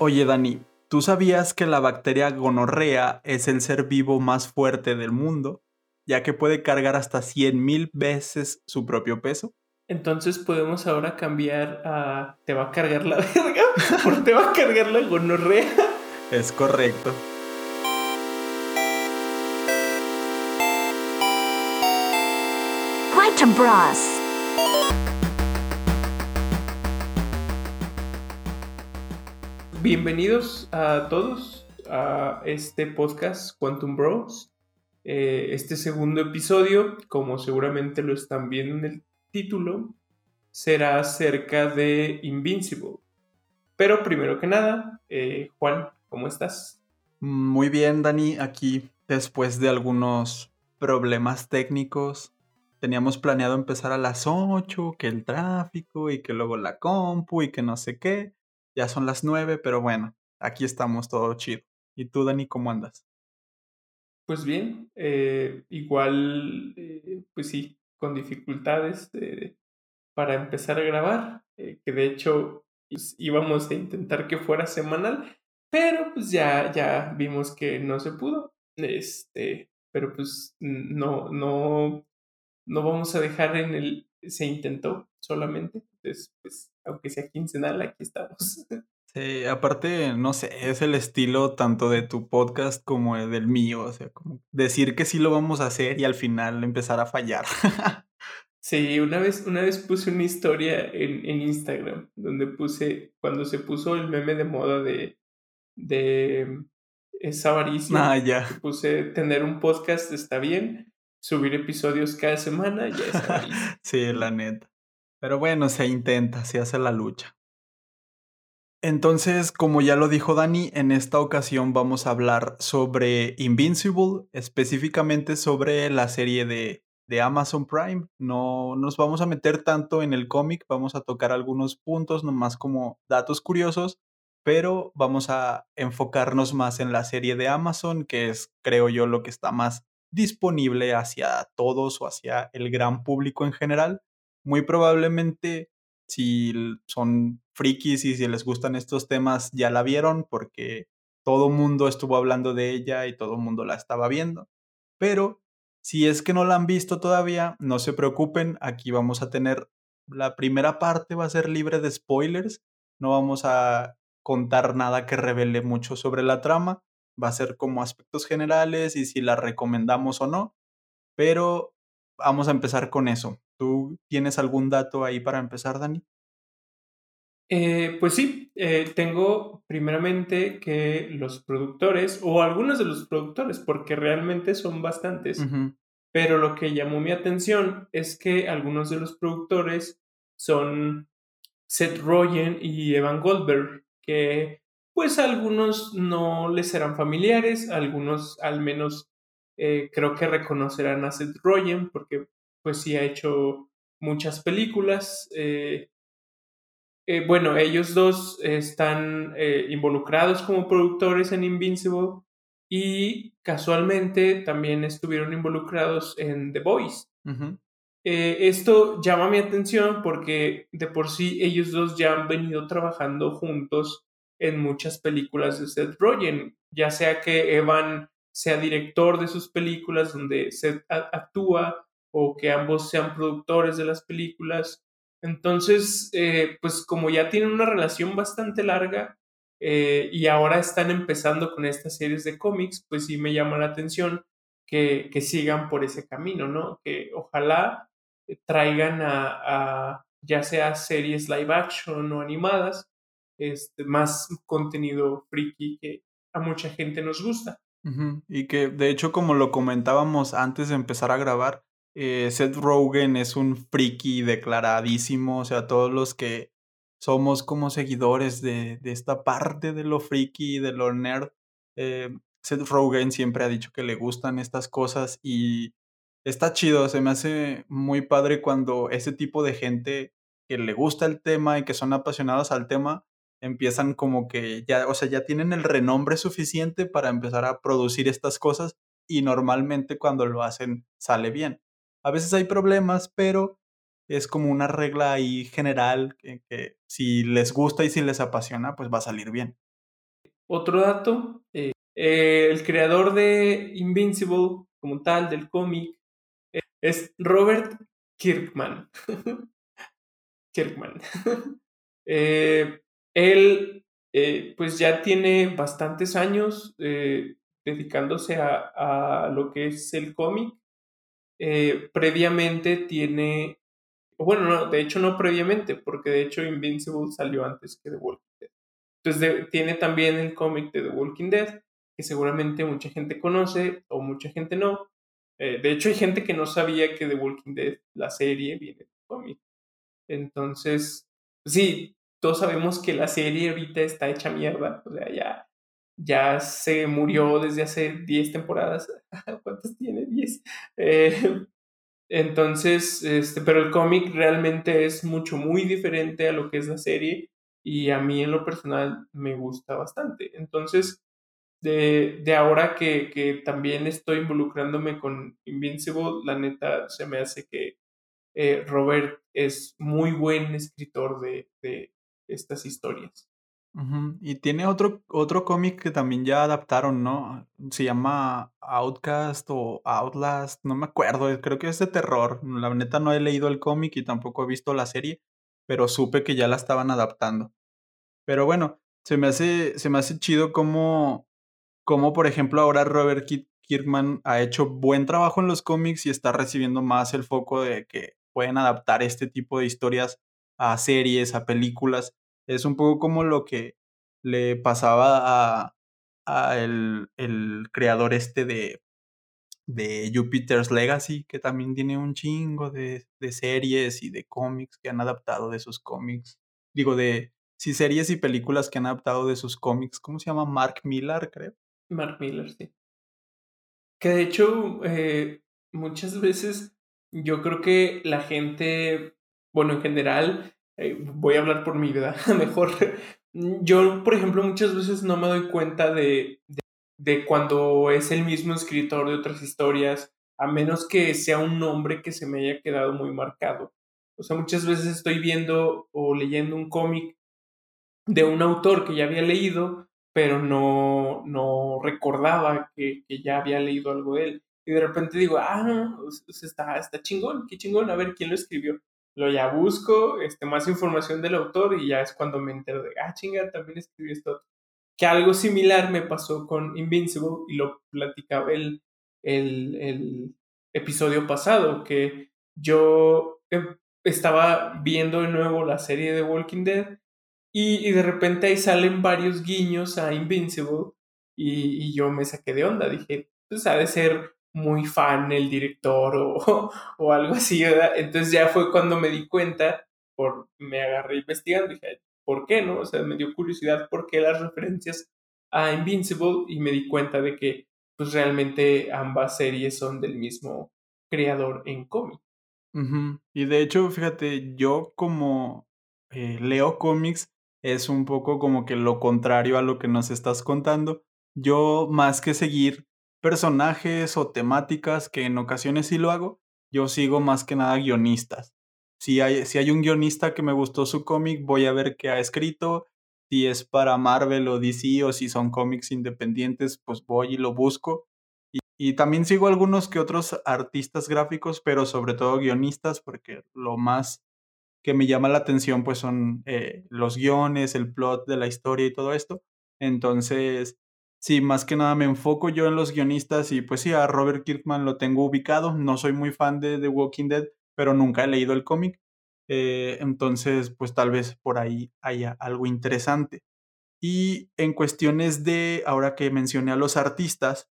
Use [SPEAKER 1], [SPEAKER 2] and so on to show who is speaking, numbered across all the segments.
[SPEAKER 1] Oye, Dani, ¿tú sabías que la bacteria gonorrea es el ser vivo más fuerte del mundo, ya que puede cargar hasta 100.000 veces su propio peso?
[SPEAKER 2] Entonces podemos ahora cambiar a te va a cargar la verga por te va a cargar la gonorrea.
[SPEAKER 1] Es correcto.
[SPEAKER 3] Quantum Bros.
[SPEAKER 2] Bienvenidos a todos a este podcast Quantum Bros. Eh, este segundo episodio, como seguramente lo están viendo en el título, será acerca de Invincible. Pero primero que nada, eh, Juan, ¿cómo estás?
[SPEAKER 1] Muy bien, Dani, aquí después de algunos problemas técnicos. Teníamos planeado empezar a las 8, que el tráfico y que luego la compu y que no sé qué. Ya son las 9, pero bueno, aquí estamos todo chido. ¿Y tú, Dani, cómo andas?
[SPEAKER 2] Pues bien, eh, igual, eh, pues sí, con dificultades eh, para empezar a grabar, que de hecho pues, íbamos a intentar que fuera semanal, pero pues ya, ya vimos que no se pudo. Este, pero pues no, no, no vamos a dejar en el se intentó solamente. Entonces, pues, aunque sea quincenal, aquí estamos.
[SPEAKER 1] Sí, aparte, no sé, es el estilo tanto de tu podcast como del mío. O sea, como decir que sí lo vamos a hacer y al final empezar a fallar.
[SPEAKER 2] Sí, una vez, una vez puse una historia en, en Instagram donde puse, cuando se puso el meme de moda de, de esa avaricia,
[SPEAKER 1] Ah, ya.
[SPEAKER 2] puse tener un podcast está bien, subir episodios cada semana ya es avaricia.
[SPEAKER 1] Sí, la neta. Pero bueno, se intenta, se hace la lucha. Entonces, como ya lo dijo Dani, en esta ocasión vamos a hablar sobre Invincible, específicamente sobre la serie de, de Amazon Prime. No nos vamos a meter tanto en el cómic, vamos a tocar algunos puntos, nomás como datos curiosos, pero vamos a enfocarnos más en la serie de Amazon, que es, creo yo, lo que está más disponible hacia todos o hacia el gran público en general. Muy probablemente si son frikis y si les gustan estos temas ya la vieron porque todo mundo estuvo hablando de ella y todo mundo la estaba viendo. Pero si es que no la han visto todavía, no se preocupen, aquí vamos a tener la primera parte va a ser libre de spoilers, no vamos a contar nada que revele mucho sobre la trama, va a ser como aspectos generales y si la recomendamos o no, pero vamos a empezar con eso. ¿Tú tienes algún dato ahí para empezar, Dani?
[SPEAKER 2] Eh, pues sí, eh, tengo primeramente que los productores, o algunos de los productores, porque realmente son bastantes, pero lo que llamó mi atención es que algunos de los productores son Seth Rogen y Evan Goldberg, que pues a algunos no les serán familiares, algunos al menos eh, creo que reconocerán a Seth Rogen, porque pues sí ha hecho muchas películas. eh, eh, bueno, ellos dos están eh, involucrados como productores en Invincible y casualmente también estuvieron involucrados en The Voice. Esto llama mi atención porque de por sí ellos dos ya han venido trabajando juntos en muchas películas de Seth Rogen, ya sea que Evan sea director de sus películas donde Seth actúa o que ambos sean productores de las películas. Entonces, eh, pues como ya tienen una relación bastante larga eh, y ahora están empezando con estas series de cómics, pues sí me llama la atención que, que sigan por ese camino, ¿no? Que ojalá traigan a, a ya sea series live action o animadas, este, más contenido friki que a mucha gente nos gusta.
[SPEAKER 1] Ujú, Y que de hecho, como lo comentábamos antes de empezar a grabar, eh, Seth Rogen es un friki declaradísimo. O sea, todos los que somos como seguidores de, de esta parte de lo friki de lo nerd, eh, Seth Rogen siempre ha dicho que le gustan estas cosas y está chido. Se me hace muy padre cuando ese tipo de gente que le gusta el tema y que son apasionados al tema empiezan como que ya, o sea, ya tienen el renombre suficiente para empezar a producir estas cosas y normalmente cuando lo hacen sale bien. A veces hay problemas, pero es como una regla ahí general que, si les gusta y si les apasiona, pues va a salir bien.
[SPEAKER 2] otro dato, eh, el creador de Invincible, como tal, del cómic, es Robert Kirkman. Kirkman. Eh, él, eh, pues ya tiene bastantes años dedicándose a, a, lo que es el cómic. Previamente tiene, bueno, no, de hecho no previamente, porque de hecho Invincible salió antes que The Walking Dead. Entonces tiene también el cómic de The Walking Dead, que seguramente mucha gente conoce o mucha gente no. Eh, de hecho, hay gente que no sabía que The Walking Dead, la serie, viene del cómic. Entonces, sí, todos sabemos que la serie ahorita está hecha mierda. O sea, ya, ya se murió desde hace 10 temporadas. ¿Cuántas tiene? 10. Eh, entonces, este, pero el cómic realmente es mucho, muy diferente a lo que es la serie y a mí en lo personal me gusta bastante. Entonces, de, de ahora que, que, también estoy involucrándome con Invincible, la neta se me hace que eh, Robert es muy buen escritor de, de estas historias.
[SPEAKER 1] Y tiene otro, otro cómic que también ya adaptaron, ¿no? Se llama Outcast o Outlast, no me acuerdo, creo que es de terror. La neta no he leído el cómic y tampoco he visto la serie, pero supe que ya la estaban adaptando. Pero bueno, se me hace, se me hace chido como, como, por ejemplo, ahora Robert Kirkman ha hecho buen trabajo en los cómics y está recibiendo más el foco de que pueden adaptar este tipo de historias a series, a películas. Es un poco como lo que le pasaba a, a el, el, creador este de, de Jupiter's Legacy, que también tiene un chingo de, de series y de cómics que han adaptado de sus cómics. Digo, de, sí, series y películas que han adaptado de sus cómics. ¿Cómo se llama? Mark Millar, creo.
[SPEAKER 2] Mark Millar, sí. Que de hecho, eh, muchas veces yo creo que la gente, bueno, en general, eh, voy a hablar por mi vida, mejor. Yo, por ejemplo, muchas veces no me doy cuenta de, de, cuando es el mismo escritor de otras historias, a menos que sea un nombre que se me haya quedado muy marcado. O sea, muchas veces estoy viendo o leyendo un cómic de un autor que ya había leído, pero no, no recordaba que, que, ya había leído algo de él. Y de repente digo, ah, está, está chingón, qué chingón, a ver quién lo escribió. Lo ya busco, este, más información del autor y ya es cuando me entero de, ah, chinga, también escribió esto. Que algo similar me pasó con Invincible y lo platicaba el, el, el episodio pasado, que yo em, estaba viendo de nuevo la serie de Walking Dead y, y, de repente ahí salen varios guiños a Invincible y, y, yo me saqué de onda. Dije, pues ha de ser muy fan el director o, o algo así, ¿verdad? Entonces ya fue cuando me di cuenta, por, me agarré investigando, dije, ¿por qué no? O sea, me dio curiosidad por qué las referencias a Invincible y me di cuenta de que pues realmente ambas series son del mismo creador en cómic.
[SPEAKER 1] Y de hecho, fíjate, yo como eh, leo cómics, es un poco como que lo contrario a lo que nos estás contando. Yo, más que seguir personajes o temáticas, que en ocasiones sí lo hago, yo sigo más que nada guionistas. Si hay, si hay un guionista que me gustó su cómic, voy a ver qué ha escrito. Si es para Marvel o DC o si son cómics independientes, pues voy y lo busco. Y, también sigo algunos que otros artistas gráficos, pero sobre todo guionistas, porque lo más que me llama la atención pues son eh, los guiones, el plot de la historia y todo esto. Entonces, sí, más que nada me enfoco yo en los guionistas y pues sí, a Robert Kirkman lo tengo ubicado. No soy muy fan de The Walking Dead, pero nunca he leído el cómic. Eh, entonces, pues tal vez por ahí haya algo interesante. Y en cuestiones de, ahora que mencioné a los artistas,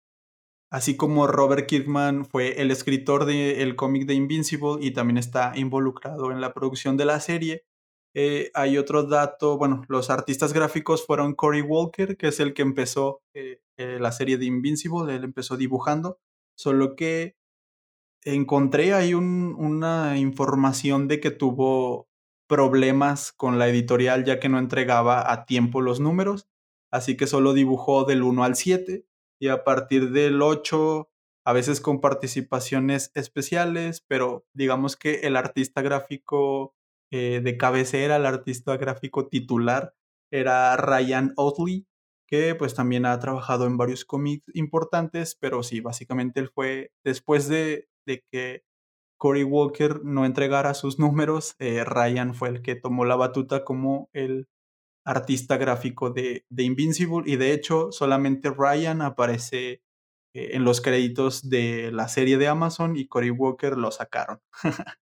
[SPEAKER 1] Así como Robert Kirkman fue el escritor del cómic de Invincible y también está involucrado en la producción de la serie, eh, hay otro dato, bueno, los artistas gráficos fueron Cory Walker, que es el que empezó eh, eh, la serie de Invincible, él empezó dibujando, solo que encontré ahí un, una información de que tuvo problemas con la editorial ya que no entregaba a tiempo los números, así que solo dibujó del 1 al 7 y a partir del 8, a veces con participaciones especiales, pero digamos que el artista gráfico eh, de cabecera, el artista gráfico titular, era Ryan Otley, que pues también ha trabajado en varios cómics importantes, pero sí, básicamente él fue, después de, de que Cory Walker no entregara sus números, eh, Ryan fue el que tomó la batuta como el artista gráfico de, de Invincible y de hecho solamente Ryan aparece eh, en los créditos de la serie de Amazon y Cory Walker lo sacaron.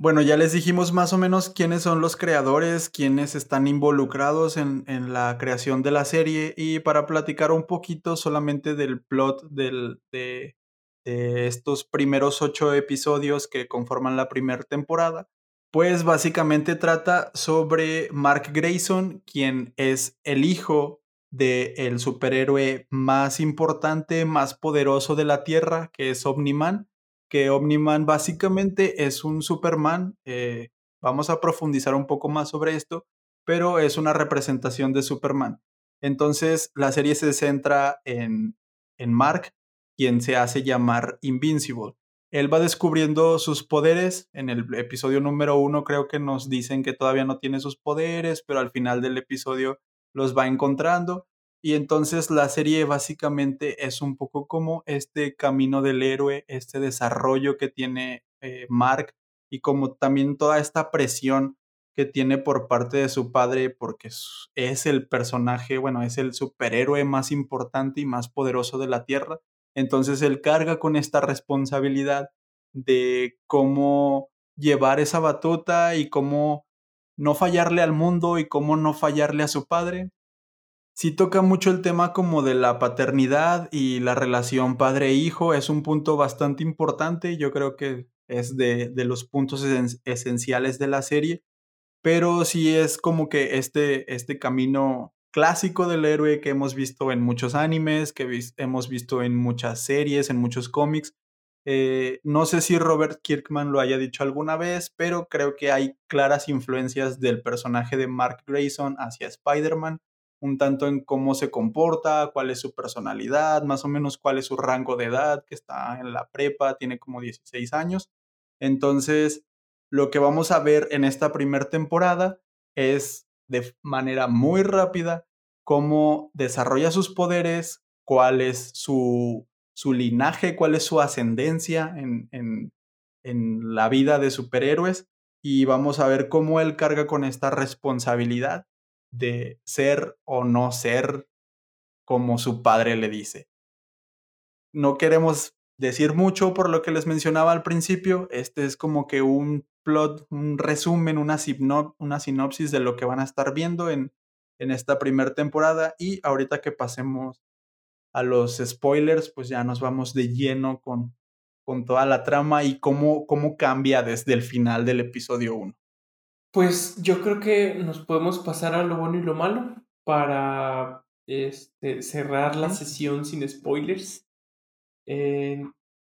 [SPEAKER 1] Bueno, ya les dijimos más o menos quiénes son los creadores, quiénes están involucrados en, en la creación de la serie. Y para platicar un poquito solamente del plot del, de, de estos primeros ocho episodios que conforman la primera temporada, pues básicamente trata sobre Mark Grayson, quien es el hijo del el superhéroe más importante, más poderoso de la Tierra, que es Omniman que Omniman básicamente es un Superman. Eh, vamos a profundizar un poco más sobre esto, pero es una representación de Superman. Entonces la serie se centra en, en Mark, quien se hace llamar Invincible. Él va descubriendo sus poderes. En el episodio número uno creo que nos dicen que todavía no tiene sus poderes, pero al final del episodio los va encontrando. Y entonces la serie básicamente es un poco como este camino del héroe, este desarrollo que tiene eh, Mark y como también toda esta presión que tiene por parte de su padre porque es el personaje, bueno, es el superhéroe más importante y más poderoso de la Tierra. Entonces él carga con esta responsabilidad de cómo llevar esa batuta y cómo no fallarle al mundo y cómo no fallarle a su padre sí toca mucho el tema como de la paternidad y la relación padre-hijo. Es un punto bastante importante. Yo creo que es de, de los puntos esenciales de la serie. Pero sí es como que este, este camino clásico del héroe que hemos visto en muchos animes, que hemos visto en muchas series, en muchos cómics. Eh, no sé si Robert Kirkman lo haya dicho alguna vez, pero creo que hay claras influencias del personaje de Mark Grayson hacia Spider-Man un tanto en cómo se comporta, cuál es su personalidad, más o menos cuál es su rango de edad, que está en la prepa, tiene como 16 años. Entonces, lo que vamos a ver en esta primera temporada es de manera muy rápida cómo desarrolla sus poderes, cuál es su, su linaje, cuál es su ascendencia en, en, en la vida de superhéroes y vamos a ver cómo él carga con esta responsabilidad de ser o no ser como su padre le dice. No queremos decir mucho por lo que les mencionaba al principio. Este es como que un plot, un resumen, una, una sinopsis de lo que van a estar viendo en, en esta primera temporada. Y ahorita que pasemos a los spoilers, pues ya nos vamos de lleno con, con toda la trama y cómo, cómo cambia desde el final del episodio 1.
[SPEAKER 2] Pues yo creo que nos podemos pasar a lo bueno y lo malo para este, cerrar la sesión sin spoilers. Eh,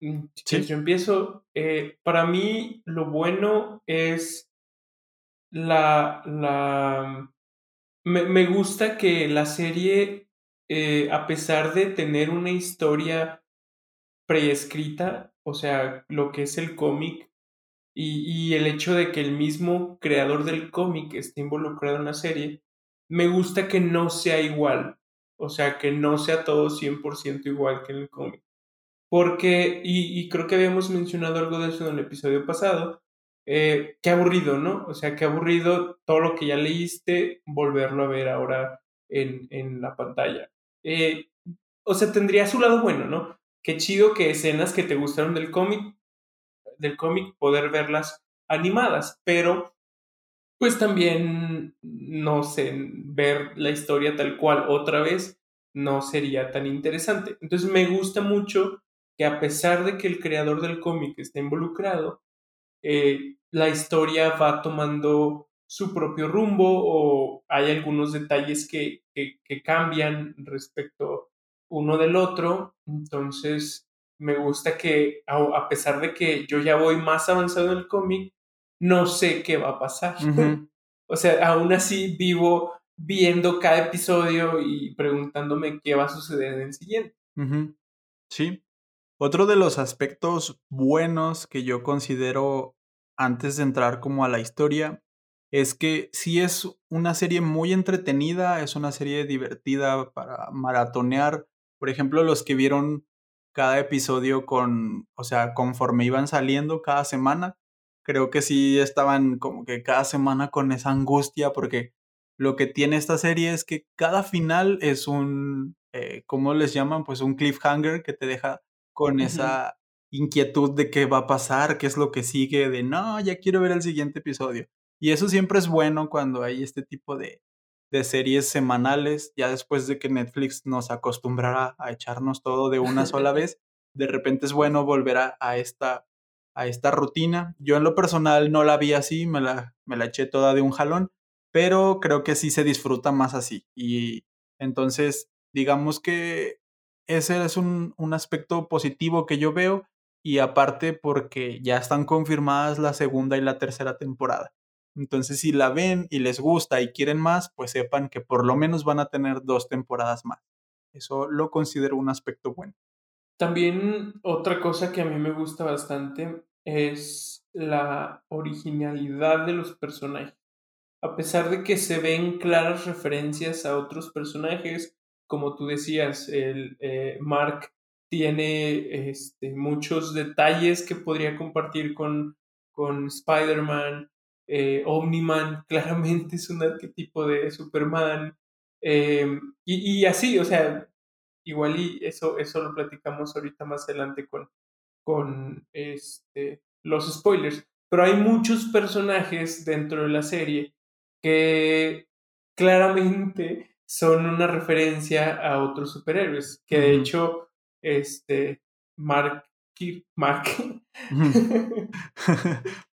[SPEAKER 2] si yo empiezo, eh, para mí lo bueno es la... la me, me gusta que la serie, eh, a pesar de tener una historia preescrita, o sea, lo que es el cómic, y, el hecho de que el mismo creador del cómic esté involucrado en la serie, me gusta que no sea igual, o sea, que no sea todo 100% igual que en el cómic. Porque, y, creo que habíamos mencionado algo de eso en el episodio pasado, eh, qué aburrido, ¿no? O sea, qué aburrido todo lo que ya leíste, volverlo a ver ahora en, en la pantalla. Eh, o sea, tendría su lado bueno, ¿no? Qué chido que escenas que te gustaron del cómic del cómic poder verlas animadas, pero pues también, no sé, ver la historia tal cual otra vez no sería tan interesante. Entonces me gusta mucho que a pesar de que el creador del cómic está involucrado, eh, la historia va tomando su propio rumbo o hay algunos detalles que, que, que cambian respecto uno del otro. Entonces, me gusta que a pesar de que yo ya voy más avanzado en el cómic, no sé qué va a pasar. o sea, aún así vivo viendo cada episodio y preguntándome qué va a suceder en el siguiente.
[SPEAKER 1] Sí. Otro de los aspectos buenos que yo considero antes de entrar como a la historia es que sí es una serie muy entretenida, es una serie divertida para maratonear. Por ejemplo, los que vieron cada episodio con, o sea, conforme iban saliendo cada semana, creo que sí estaban como que cada semana con esa angustia porque lo que tiene esta serie es que cada final es un, eh, ¿cómo les llaman? Pues un cliffhanger que te deja con esa inquietud de qué va a pasar, qué es lo que sigue, de no, ya quiero ver el siguiente episodio. Y eso siempre es bueno cuando hay este tipo de, de series semanales, ya después de que Netflix nos acostumbrara a echarnos todo de una sola vez, de repente es bueno volver a, esta, a esta rutina. Yo en lo personal no la vi así, me la, me la eché toda de un jalón, pero creo que sí se disfruta más así. Y entonces, digamos que ese es un, un aspecto positivo que yo veo y aparte porque ya están confirmadas la segunda y la tercera temporada. Entonces, si la ven y les gusta y quieren más, pues sepan que por lo menos van a tener dos temporadas más. Eso lo considero un aspecto bueno.
[SPEAKER 2] También otra cosa que a mí me gusta bastante es la originalidad de los personajes. A pesar de que se ven claras referencias a otros personajes, como tú decías, el eh, Mark tiene este, muchos detalles que podría compartir con, con Spider-Man. Eh, Omniman claramente es un arquetipo de Superman. Em, y, así, o sea, igual y eso, eso lo platicamos ahorita más adelante con, con este, los spoilers. Pero hay muchos personajes dentro de la serie que claramente son una referencia a otros superhéroes. Que de hecho, este, Mark, Mark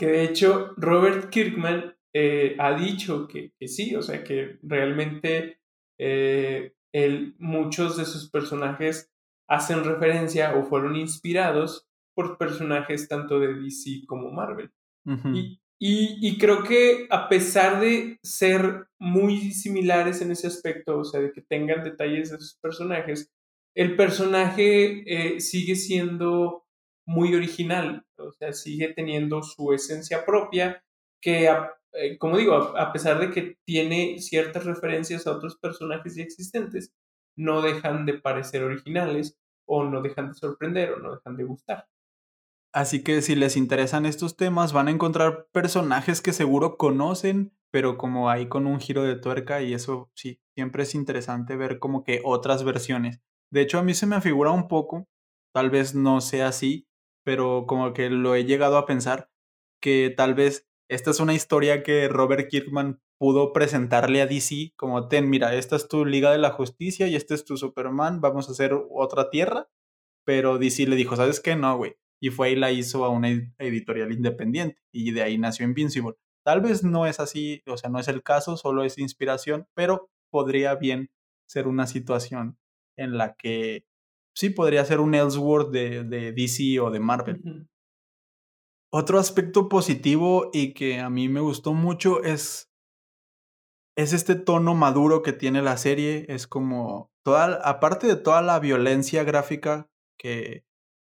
[SPEAKER 2] que de hecho Robert Kirkman eh, ha dicho que, sí, o sea, que realmente eh, muchos de sus personajes hacen referencia o fueron inspirados por personajes tanto de DC como Marvel. y, y, creo que a pesar de ser muy similares en ese aspecto, o sea, de que tengan detalles de sus personajes, el personaje eh, sigue siendo muy original, o sea, sigue teniendo su esencia propia, que, eh, como digo, a, pesar de que tiene ciertas referencias a otros personajes ya existentes, no dejan de parecer originales o no dejan de sorprender o no dejan de gustar.
[SPEAKER 1] Así que si les interesan estos temas, van a encontrar personajes que seguro conocen, pero como ahí con un giro de tuerca y eso sí, siempre es interesante ver como que otras versiones. De hecho, a mí se me figura un poco, tal vez no sea así, pero como que lo he llegado a pensar, que tal vez esta es una historia que Robert Kirkman pudo presentarle a DC como, ten, mira, esta es tu Liga de la Justicia y este es tu Superman, vamos a hacer otra tierra, pero DC le dijo, ¿sabes qué? No, güey. Y fue y la hizo a una editorial independiente y de ahí nació Invincible. Tal vez no es así, o sea, no es el caso, solo es inspiración, pero podría bien ser una situación en la que sí podría ser un Ellsworth de, de DC o de Marvel. Otro aspecto positivo y que a mí me gustó mucho es, es este tono maduro que tiene la serie. Es como, toda, aparte de toda la violencia gráfica, que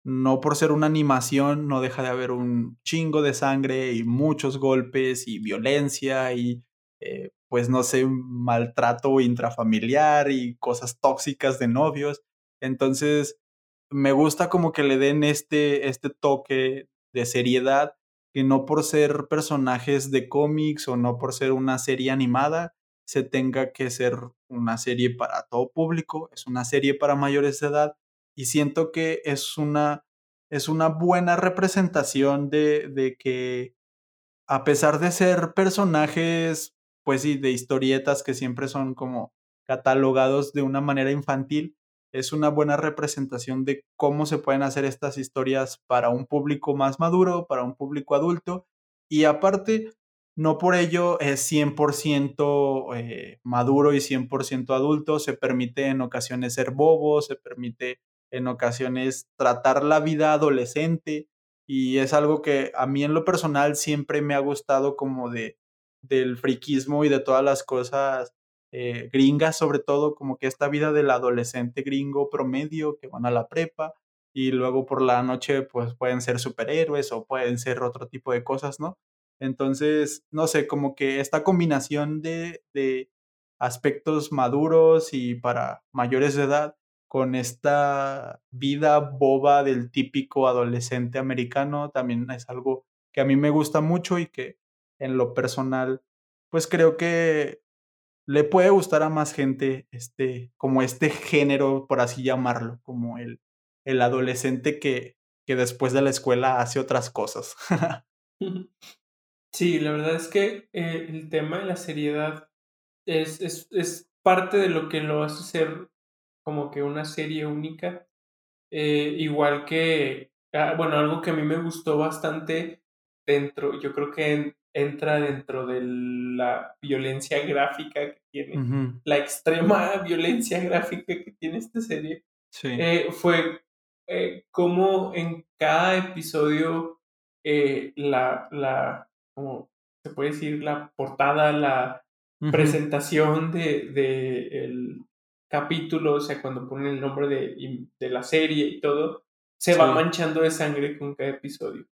[SPEAKER 1] no por ser una animación no deja de haber un chingo de sangre y muchos golpes y violencia y eh, pues no sé, maltrato intrafamiliar y cosas tóxicas de novios. Entonces, me gusta como que le den este, este toque de seriedad, que no por ser personajes de cómics o no por ser una serie animada, se tenga que ser una serie para todo público, es una serie para mayores de edad y siento que es una, es una buena representación de, de que a pesar de ser personajes, pues sí, de historietas que siempre son como catalogados de una manera infantil, es una buena representación de cómo se pueden hacer estas historias para un público más maduro, para un público adulto. Y aparte, no por ello es 100% eh, maduro y 100% adulto. Se permite en ocasiones ser bobo, se permite en ocasiones tratar la vida adolescente. Y es algo que a mí en lo personal siempre me ha gustado como de del friquismo y de todas las cosas eh, gringas, sobre todo como que esta vida del adolescente gringo promedio que van a la prepa y luego por la noche pues pueden ser superhéroes o pueden ser otro tipo de cosas, ¿no? Entonces, no sé, como que esta combinación de, de aspectos maduros y para mayores de edad con esta vida boba del típico adolescente americano también es algo que a mí me gusta mucho y que en lo personal, pues creo que le puede gustar a más gente este, como este género, por así llamarlo, como el, el adolescente que, que después de la escuela hace otras cosas.
[SPEAKER 2] Sí, la verdad es que eh, el tema de la seriedad es, es, es, parte de lo que lo hace ser como que una serie única. Eh, igual que, ah, bueno, algo que a mí me gustó bastante dentro, yo creo que entra dentro de la violencia gráfica que tiene, la extrema violencia gráfica que tiene esta serie, eh, fue eh, como en cada episodio eh, la, la, como se puede decir, la portada, la presentación de, de, el capítulo, o sea, cuando ponen el nombre de, de la serie y todo, se va manchando de sangre con cada episodio.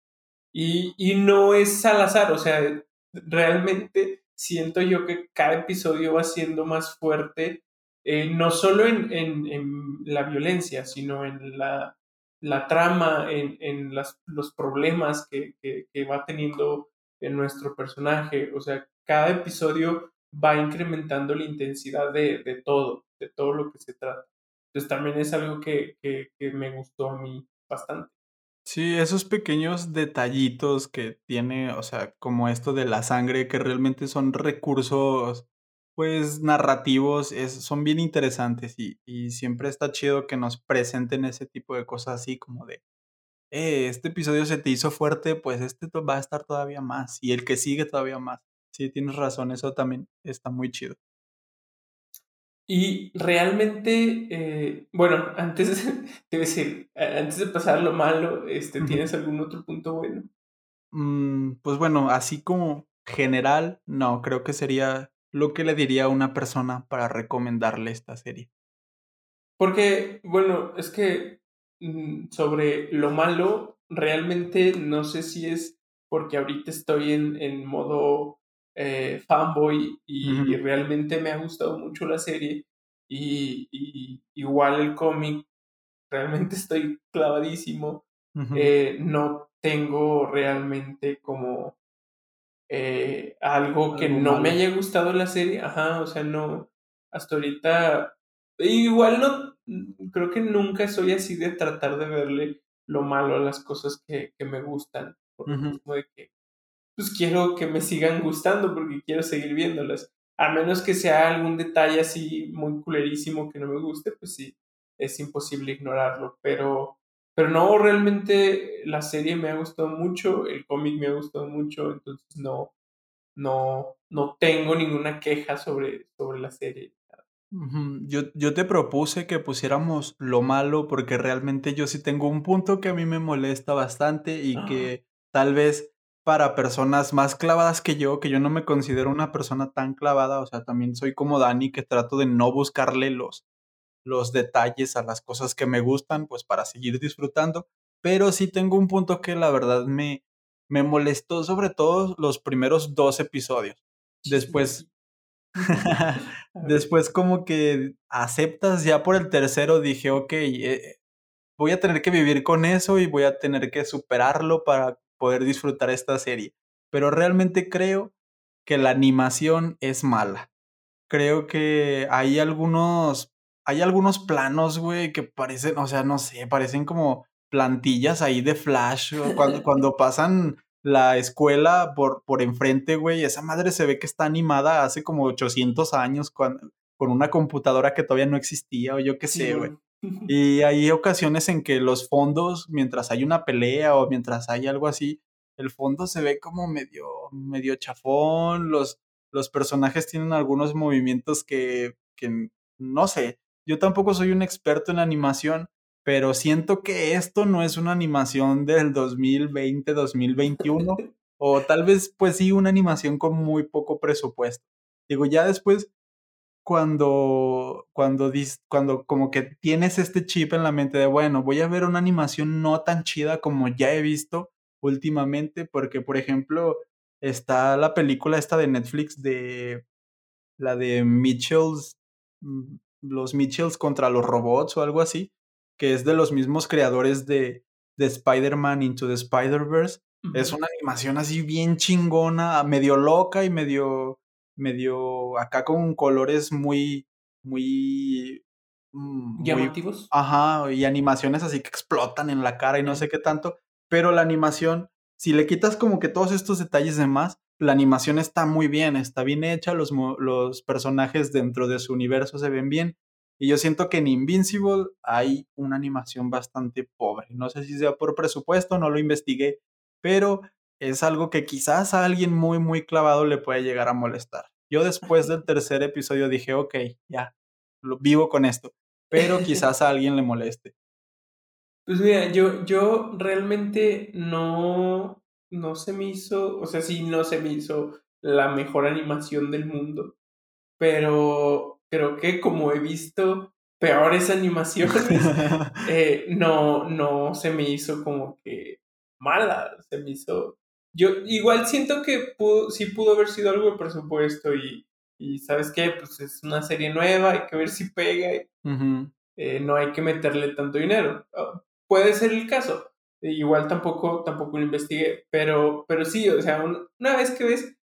[SPEAKER 2] Y, y no es al azar, o sea, realmente siento yo que cada episodio va siendo más fuerte, eh, no solo en, en, la violencia, sino en la, la trama, en, en las, los problemas que, que, que, va teniendo en nuestro personaje. O sea, cada episodio va incrementando la intensidad de, de todo, de todo lo que se trata. Entonces también es algo que, que me gustó a mí bastante.
[SPEAKER 1] Sí, esos pequeños detallitos que tiene, o sea, como esto de la sangre, que realmente son recursos, pues, narrativos, es, son bien interesantes y, y siempre está chido que nos presenten ese tipo de cosas así como de, eh, este episodio se te hizo fuerte, pues este va a estar todavía más y el que sigue todavía más. Sí, tienes razón, eso también está muy chido.
[SPEAKER 2] Y realmente, eh, bueno, antes de, decir, antes de pasar lo malo, este, ¿tienes algún otro punto bueno?
[SPEAKER 1] Mm, pues bueno, así como general, no, creo que sería lo que le diría a una persona para recomendarle esta serie.
[SPEAKER 2] Porque, bueno, es que mm, sobre lo malo, realmente no sé si es porque ahorita estoy en, en modo eh, fanboy y, realmente me ha gustado mucho la serie y, igual el cómic, realmente estoy clavadísimo. Eh, no tengo realmente como eh, algo que no me haya gustado la serie, ajá, o sea, no, hasta ahorita, igual no, creo que nunca soy así de tratar de verle lo malo a las cosas que, que me gustan, por de que pues quiero que me sigan gustando porque quiero seguir viéndolas. A menos que sea algún detalle así muy culerísimo que no me guste, pues sí, es imposible ignorarlo. Pero, pero no, realmente la serie me ha gustado mucho, el cómic me ha gustado mucho, entonces no, no, no tengo ninguna queja sobre, sobre la serie.
[SPEAKER 1] Yo, yo te propuse que pusiéramos lo malo porque realmente yo sí tengo un punto que a mí me molesta bastante y que tal vez para personas más clavadas que yo, que yo no me considero una persona tan clavada, o sea, también soy como Dani, que trato de no buscarle los, los detalles a las cosas que me gustan, pues para seguir disfrutando, pero sí tengo un punto que la verdad me, me molestó sobre todo los primeros dos episodios. Después, después como que aceptas ya por el tercero, dije, ok, eh, voy a tener que vivir con eso y voy a tener que superarlo para poder disfrutar esta serie. Pero realmente creo que la animación es mala. Creo que hay algunos, hay algunos planos, güey, que parecen, o sea, no sé, parecen como plantillas ahí de flash. Cuando, cuando pasan la escuela por, por enfrente, güey, esa madre se ve que está animada hace como 800 años con una computadora que todavía no existía o yo qué sé, güey. Y hay ocasiones en que los fondos, mientras hay una pelea o mientras hay algo así, el fondo se ve como medio, medio chafón, los, los personajes tienen algunos movimientos que, que, no sé, yo tampoco soy un experto en animación, pero siento que esto no es una animación del 2020-2021, o tal vez pues sí una animación con muy poco presupuesto. Digo, ya después cuando, cuando, cuando como que tienes este chip en la mente de, bueno, voy a ver una animación no tan chida como ya he visto últimamente, porque, por ejemplo, está la película esta de Netflix de la de Mitchells, mm, los Mitchells contra los robots o algo así, que es de los mismos creadores de, de Spider-Man Into the Spider-Verse. Es una animación así bien chingona, medio loca y medio, medio acá con colores muy, muy...
[SPEAKER 2] mm, ¿Llamativos?
[SPEAKER 1] ajá, y animaciones así que explotan en la cara y no sé qué tanto, pero la animación, si le quitas como que todos estos detalles de más, la animación está muy bien, está bien hecha, los, los personajes dentro de su universo se ven bien. Y yo siento que en Invincible hay una animación bastante pobre. No sé si sea por presupuesto, no lo investigué, pero es algo que quizás a alguien muy, muy clavado le puede llegar a molestar. Yo después del tercer episodio dije, ok, ya, lo, vivo con esto, pero quizás a alguien le moleste.
[SPEAKER 2] Pues mira, yo, yo realmente no, no se me hizo, o sea, sí, no se me hizo la mejor animación del mundo, pero creo que como he visto peores animaciones, eh, no, no se me hizo como que mala, se me hizo... Yo igual siento que pudo, sí pudo haber sido algo de presupuesto y, y ¿sabes qué? Pues es una serie nueva, hay que ver si pega, eh, no hay que meterle tanto dinero. Ah, puede ser el caso, igual tampoco, tampoco lo investigué, pero, pero sí, o sea, una vez que ves,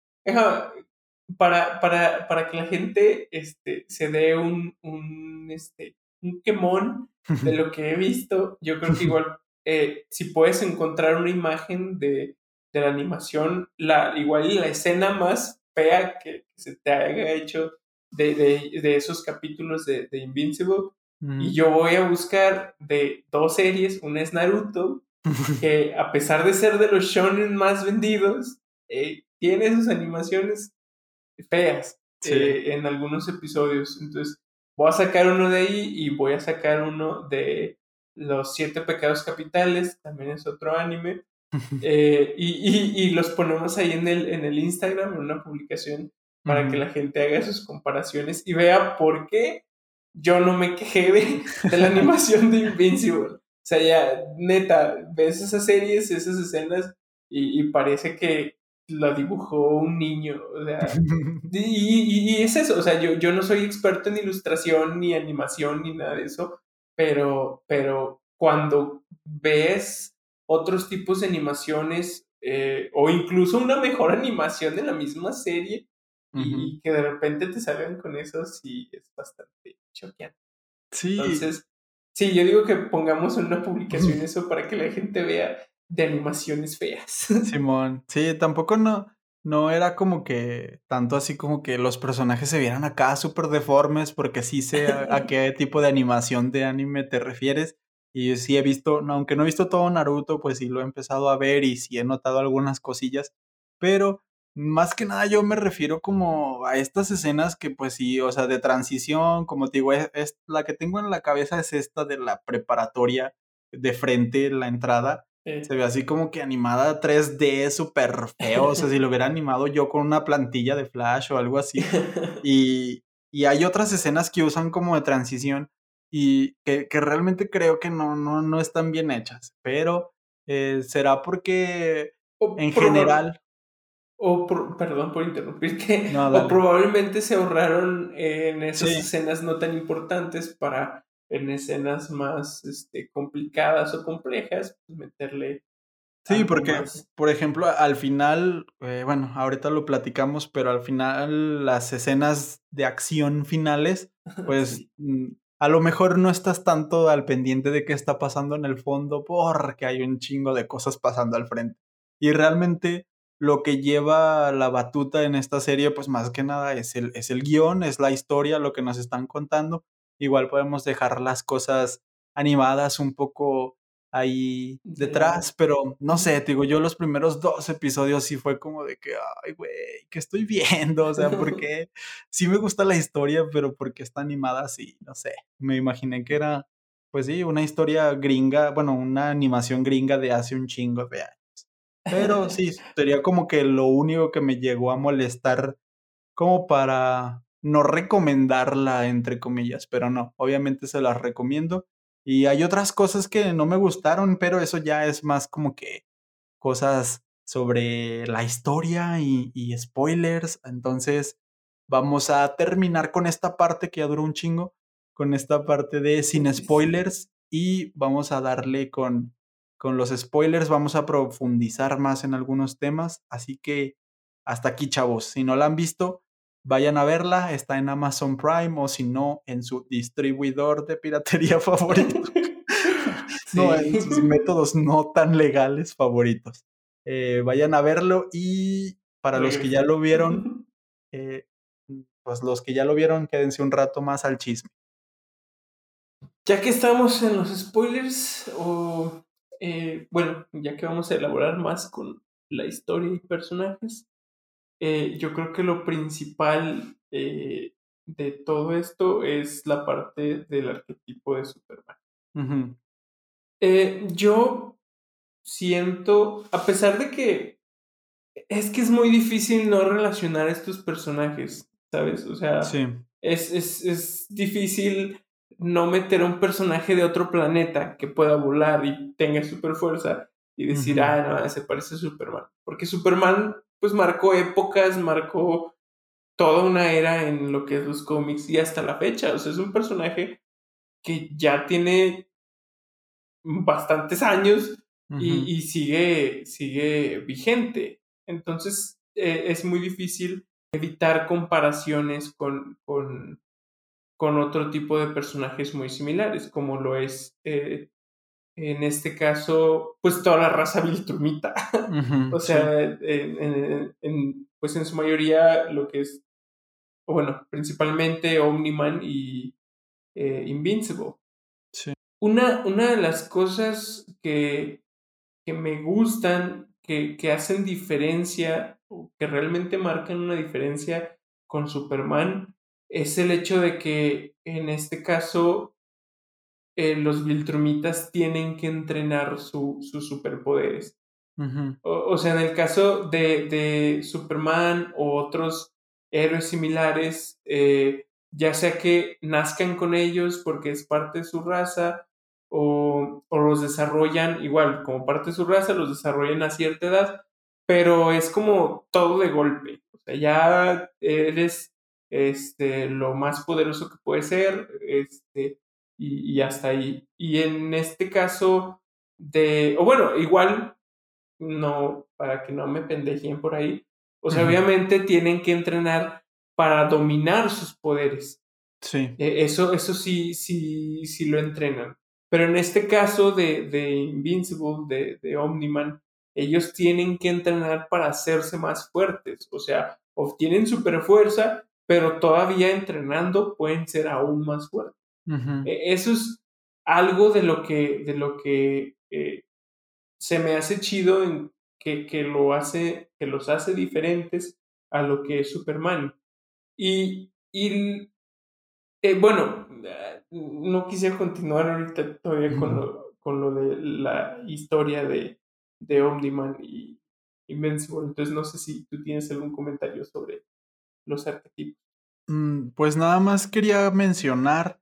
[SPEAKER 2] para, para, para que la gente este, se dé un, un, este, un quemón de lo que he visto, yo creo que igual, eh, si puedes encontrar una imagen de, de la animación, la, igual la escena más fea que, se te haya hecho de, de, de esos capítulos de, de Invincible, y yo voy a buscar de dos series, una es Naruto que a pesar de ser de los shonen más vendidos, eh, tiene sus animaciones feas eh, en algunos episodios. Entonces, voy a sacar uno de ahí y voy a sacar uno de Los Siete Pecados Capitales, también es otro anime. Eh, y, y, los ponemos ahí en el, en el Instagram, en una publicación, para que la gente haga sus comparaciones y vea por qué yo no me quejé de, de la animación de Invincible. O sea, ya, neta, ves esas series, esas escenas y, parece que la dibujó un niño. O sea, y, y, es eso, o sea, yo, yo no soy experto en ilustración, ni animación, ni nada de eso, pero, pero cuando ves otros tipos de animaciones eh, o incluso una mejor animación de la misma serie y, que de repente te salgan con eso, sí es bastante choqueante. Sí. Entonces, Sí, yo digo que pongamos en una publicación eso para que la gente vea de animaciones feas.
[SPEAKER 1] Simón, sí, tampoco no, no era como que tanto así como que los personajes se vieran acá súper deformes, porque sí sé a, qué tipo de animación de anime te refieres. Y sí he visto, aunque no he visto todo Naruto, pues sí lo he empezado a ver y sí he notado algunas cosillas, pero más que nada yo me refiero como a estas escenas que pues sí, o sea, de transición, como te digo, es, la que tengo en la cabeza es esta de la preparatoria de frente, la entrada. Se ve así como que animada 3D, súper feo, o sea, si lo hubiera animado yo con una plantilla de flash o algo así. Y, y hay otras escenas que usan como de transición y que, que realmente creo que no, no, no están bien hechas, pero eh, será porque en general...
[SPEAKER 2] O perdón por interrumpirte, o probablemente se ahorraron en esas escenas no tan importantes para en escenas más este, complicadas o complejas, pues meterle.
[SPEAKER 1] Sí, porque, por ejemplo, al final, eh, bueno, ahorita lo platicamos, pero al final las escenas de acción finales, pues mm, a lo mejor no estás tanto al pendiente de qué está pasando en el fondo porque hay un chingo de cosas pasando al frente. Y realmente lo que lleva la batuta en esta serie, pues más que nada es el, es el guion, es la historia, lo que nos están contando. Igual podemos dejar las cosas animadas un poco ahí detrás, pero no sé, te digo, yo los primeros dos episodios sí fue como de que, ay, güey, ¿qué estoy viendo? O sea, porque sí me gusta la historia, pero porque está animada así, no sé, me imaginé que era, pues sí, una historia gringa, bueno, una animación gringa de hace un chingo de años. Pero sí, sería como que lo único que me llegó a molestar como para no recomendarla, entre comillas, pero no, obviamente se las recomiendo. Y hay otras cosas que no me gustaron, pero eso ya es más como que cosas sobre la historia y, y spoilers. Entonces, vamos a terminar con esta parte que ya duró un chingo, con esta parte de sin spoilers y vamos a darle con, con los spoilers, vamos a profundizar más en algunos temas. Así que hasta aquí, chavos. Si no la han visto, vayan a verla. Está en Amazon Prime o si no, en su distribuidor de piratería favorito. No, en sus métodos no tan legales favoritos. Eh, vayan a verlo y para los que ya lo vieron, eh, pues los que ya lo vieron, quédense un rato más al chisme.
[SPEAKER 2] Ya que estamos en los spoilers, o eh, bueno, ya que vamos a elaborar más con la historia y personajes, eh, yo creo que lo principal eh, de todo esto es la parte del arquetipo de Superman. yo siento, a pesar de que es que es muy difícil no relacionar estos personajes, ¿sabes? O sea, es, es, es difícil no meter a un personaje de otro planeta que pueda volar y tenga super fuerza y decir, ah, no, se parece a Superman. Porque Superman, pues marcó épocas, marcó toda una era en lo que es los cómics y hasta la fecha. O sea, es un personaje que ya tiene bastantes años y, sigue, sigue vigente. Entonces, eh, es muy difícil evitar comparaciones con, con, con otro tipo de personajes muy similares, como lo es eh, en este caso, pues toda la raza Viltrumita. o sea, en, pues en su mayoría lo que es, bueno, principalmente Omniman y eh, Invincible. Sí. Una, una de las cosas que, que me gustan, que, que hacen diferencia, que realmente marcan una diferencia con Superman, es el hecho de que en este caso eh, los Viltrumitas tienen que entrenar sus superpoderes. o, sea, en el caso de, de, Superman o otros héroes similares, eh, ya sea que nazcan con ellos porque es parte de su raza o, o, los desarrollan igual como parte de su raza, los desarrollan a cierta edad, pero es como todo de golpe. O sea, ya eres este, lo más poderoso que puede ser, este, y, hasta ahí. Y en este caso de, o bueno, igual, no, para que no me pendejen por ahí, o sea, obviamente tienen que entrenar para dominar sus poderes. Sí. E, eso, eso sí, sí, sí lo entrenan. Pero en este caso de, de Invincible, de, de Omniman, ellos tienen que entrenar para hacerse más fuertes. O sea, obtienen super fuerza pero todavía entrenando pueden ser aún más fuertes. E, eso es algo de lo que, de lo que eh, se me hace chido en que, que, lo hace, que los hace diferentes a lo que es Superman. Y, y eh, bueno, no quisiera continuar ahorita todavía con, lo, con lo de la historia de, de Omniman y Invincible. Entonces no sé si tú tienes algún comentario sobre los arquetipos.
[SPEAKER 1] Mm, pues nada más quería mencionar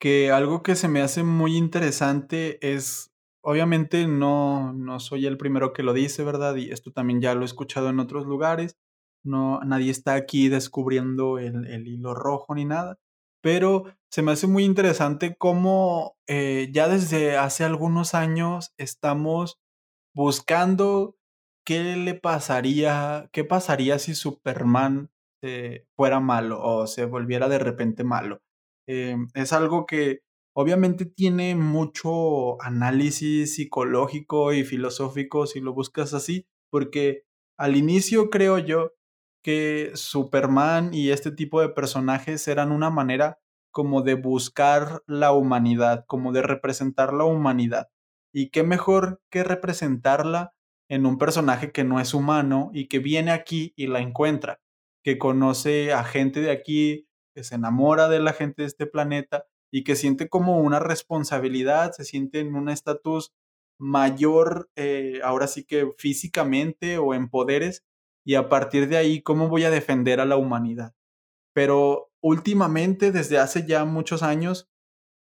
[SPEAKER 1] que algo que se me hace muy interesante es, obviamente no, no soy el primero que lo dice, ¿verdad? Y esto también ya lo he escuchado en otros lugares. No, nadie está aquí descubriendo el, el hilo rojo ni nada. Pero se me hace muy interesante cómo eh, ya desde hace algunos años estamos buscando qué le pasaría, qué pasaría si Superman fuera malo o se volviera de repente malo. Eh, es algo que obviamente tiene mucho análisis psicológico y filosófico si lo buscas así, porque al inicio creo yo que Superman y este tipo de personajes eran una manera como de buscar la humanidad, como de representar la humanidad. Y qué mejor que representarla en un personaje que no es humano y que viene aquí y la encuentra que conoce a gente de aquí, que se enamora de la gente de este planeta y que siente como una responsabilidad, se siente en un estatus mayor, eh, ahora sí que físicamente o en poderes, y a partir de ahí, ¿cómo voy a defender a la humanidad? Pero últimamente, desde hace ya muchos años,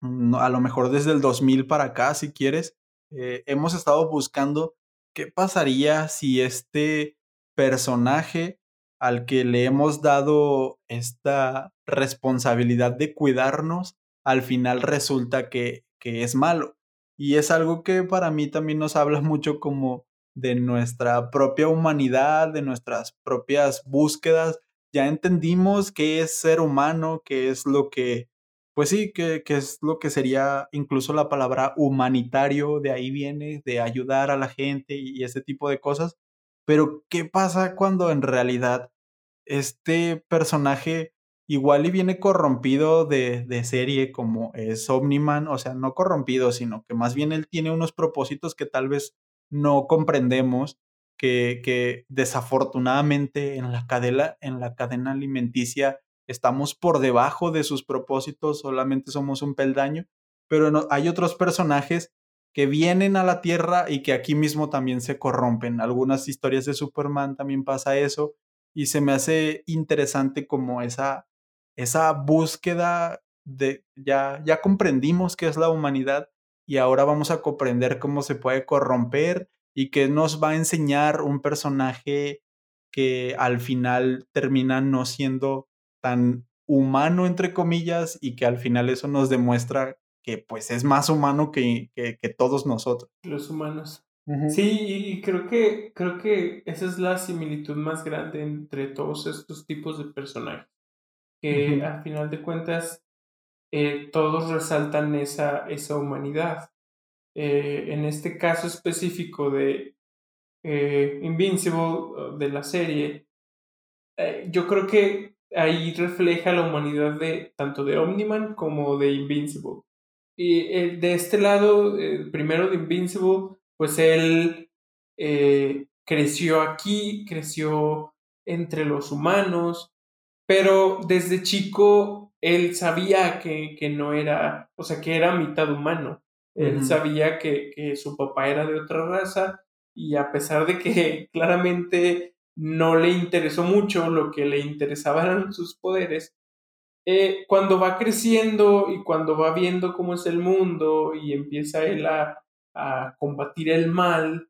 [SPEAKER 1] a lo mejor desde el 2000 para acá, si quieres, eh, hemos estado buscando ¿qué pasaría si este personaje al que le hemos dado esta responsabilidad de cuidarnos, al final resulta que, que es malo? Y es algo que para mí también nos habla mucho como de nuestra propia humanidad, de nuestras propias búsquedas. Ya entendimos qué es ser humano, qué es lo que, pues sí, qué, es lo que sería incluso la palabra humanitario, de ahí viene, de ayudar a la gente y ese tipo de cosas. Pero, ¿qué pasa cuando en realidad este personaje igual y viene corrompido de, de, serie como es Omniman, o sea, no corrompido, sino que más bien él tiene unos propósitos que tal vez no comprendemos, que, que desafortunadamente en la, cadena, en la cadena alimenticia estamos por debajo de sus propósitos, solamente somos un peldaño, pero hay otros personajes que vienen a la Tierra y que aquí mismo también se corrompen. Algunas historias de Superman también pasa eso y se me hace interesante como esa, esa búsqueda de, ya, ya comprendimos qué es la humanidad y ahora vamos a comprender cómo se puede corromper y que nos va a enseñar un personaje que al final termina no siendo tan humano, entre comillas, y que al final eso nos demuestra que pues es más humano que, que, todos nosotros.
[SPEAKER 2] Los humanos. Sí, y creo que, creo que esa es la similitud más grande entre todos estos tipos de personajes. Que al final de cuentas eh, todos resaltan esa, esa humanidad. Eh, en este caso específico de eh, Invincible, de la serie, yo creo que ahí refleja la humanidad de tanto de Omniman como de Invincible. Y de este lado, primero de Invincible, pues él creció aquí, creció entre los humanos, pero desde chico él sabía que, que, no era, o sea, que era mitad humano. Él sabía que, que, su papá era de otra raza y a pesar de que claramente no le interesó mucho, lo que le interesaba eran sus poderes, eh, cuando va creciendo y cuando va viendo cómo es el mundo y empieza él a, a combatir el mal,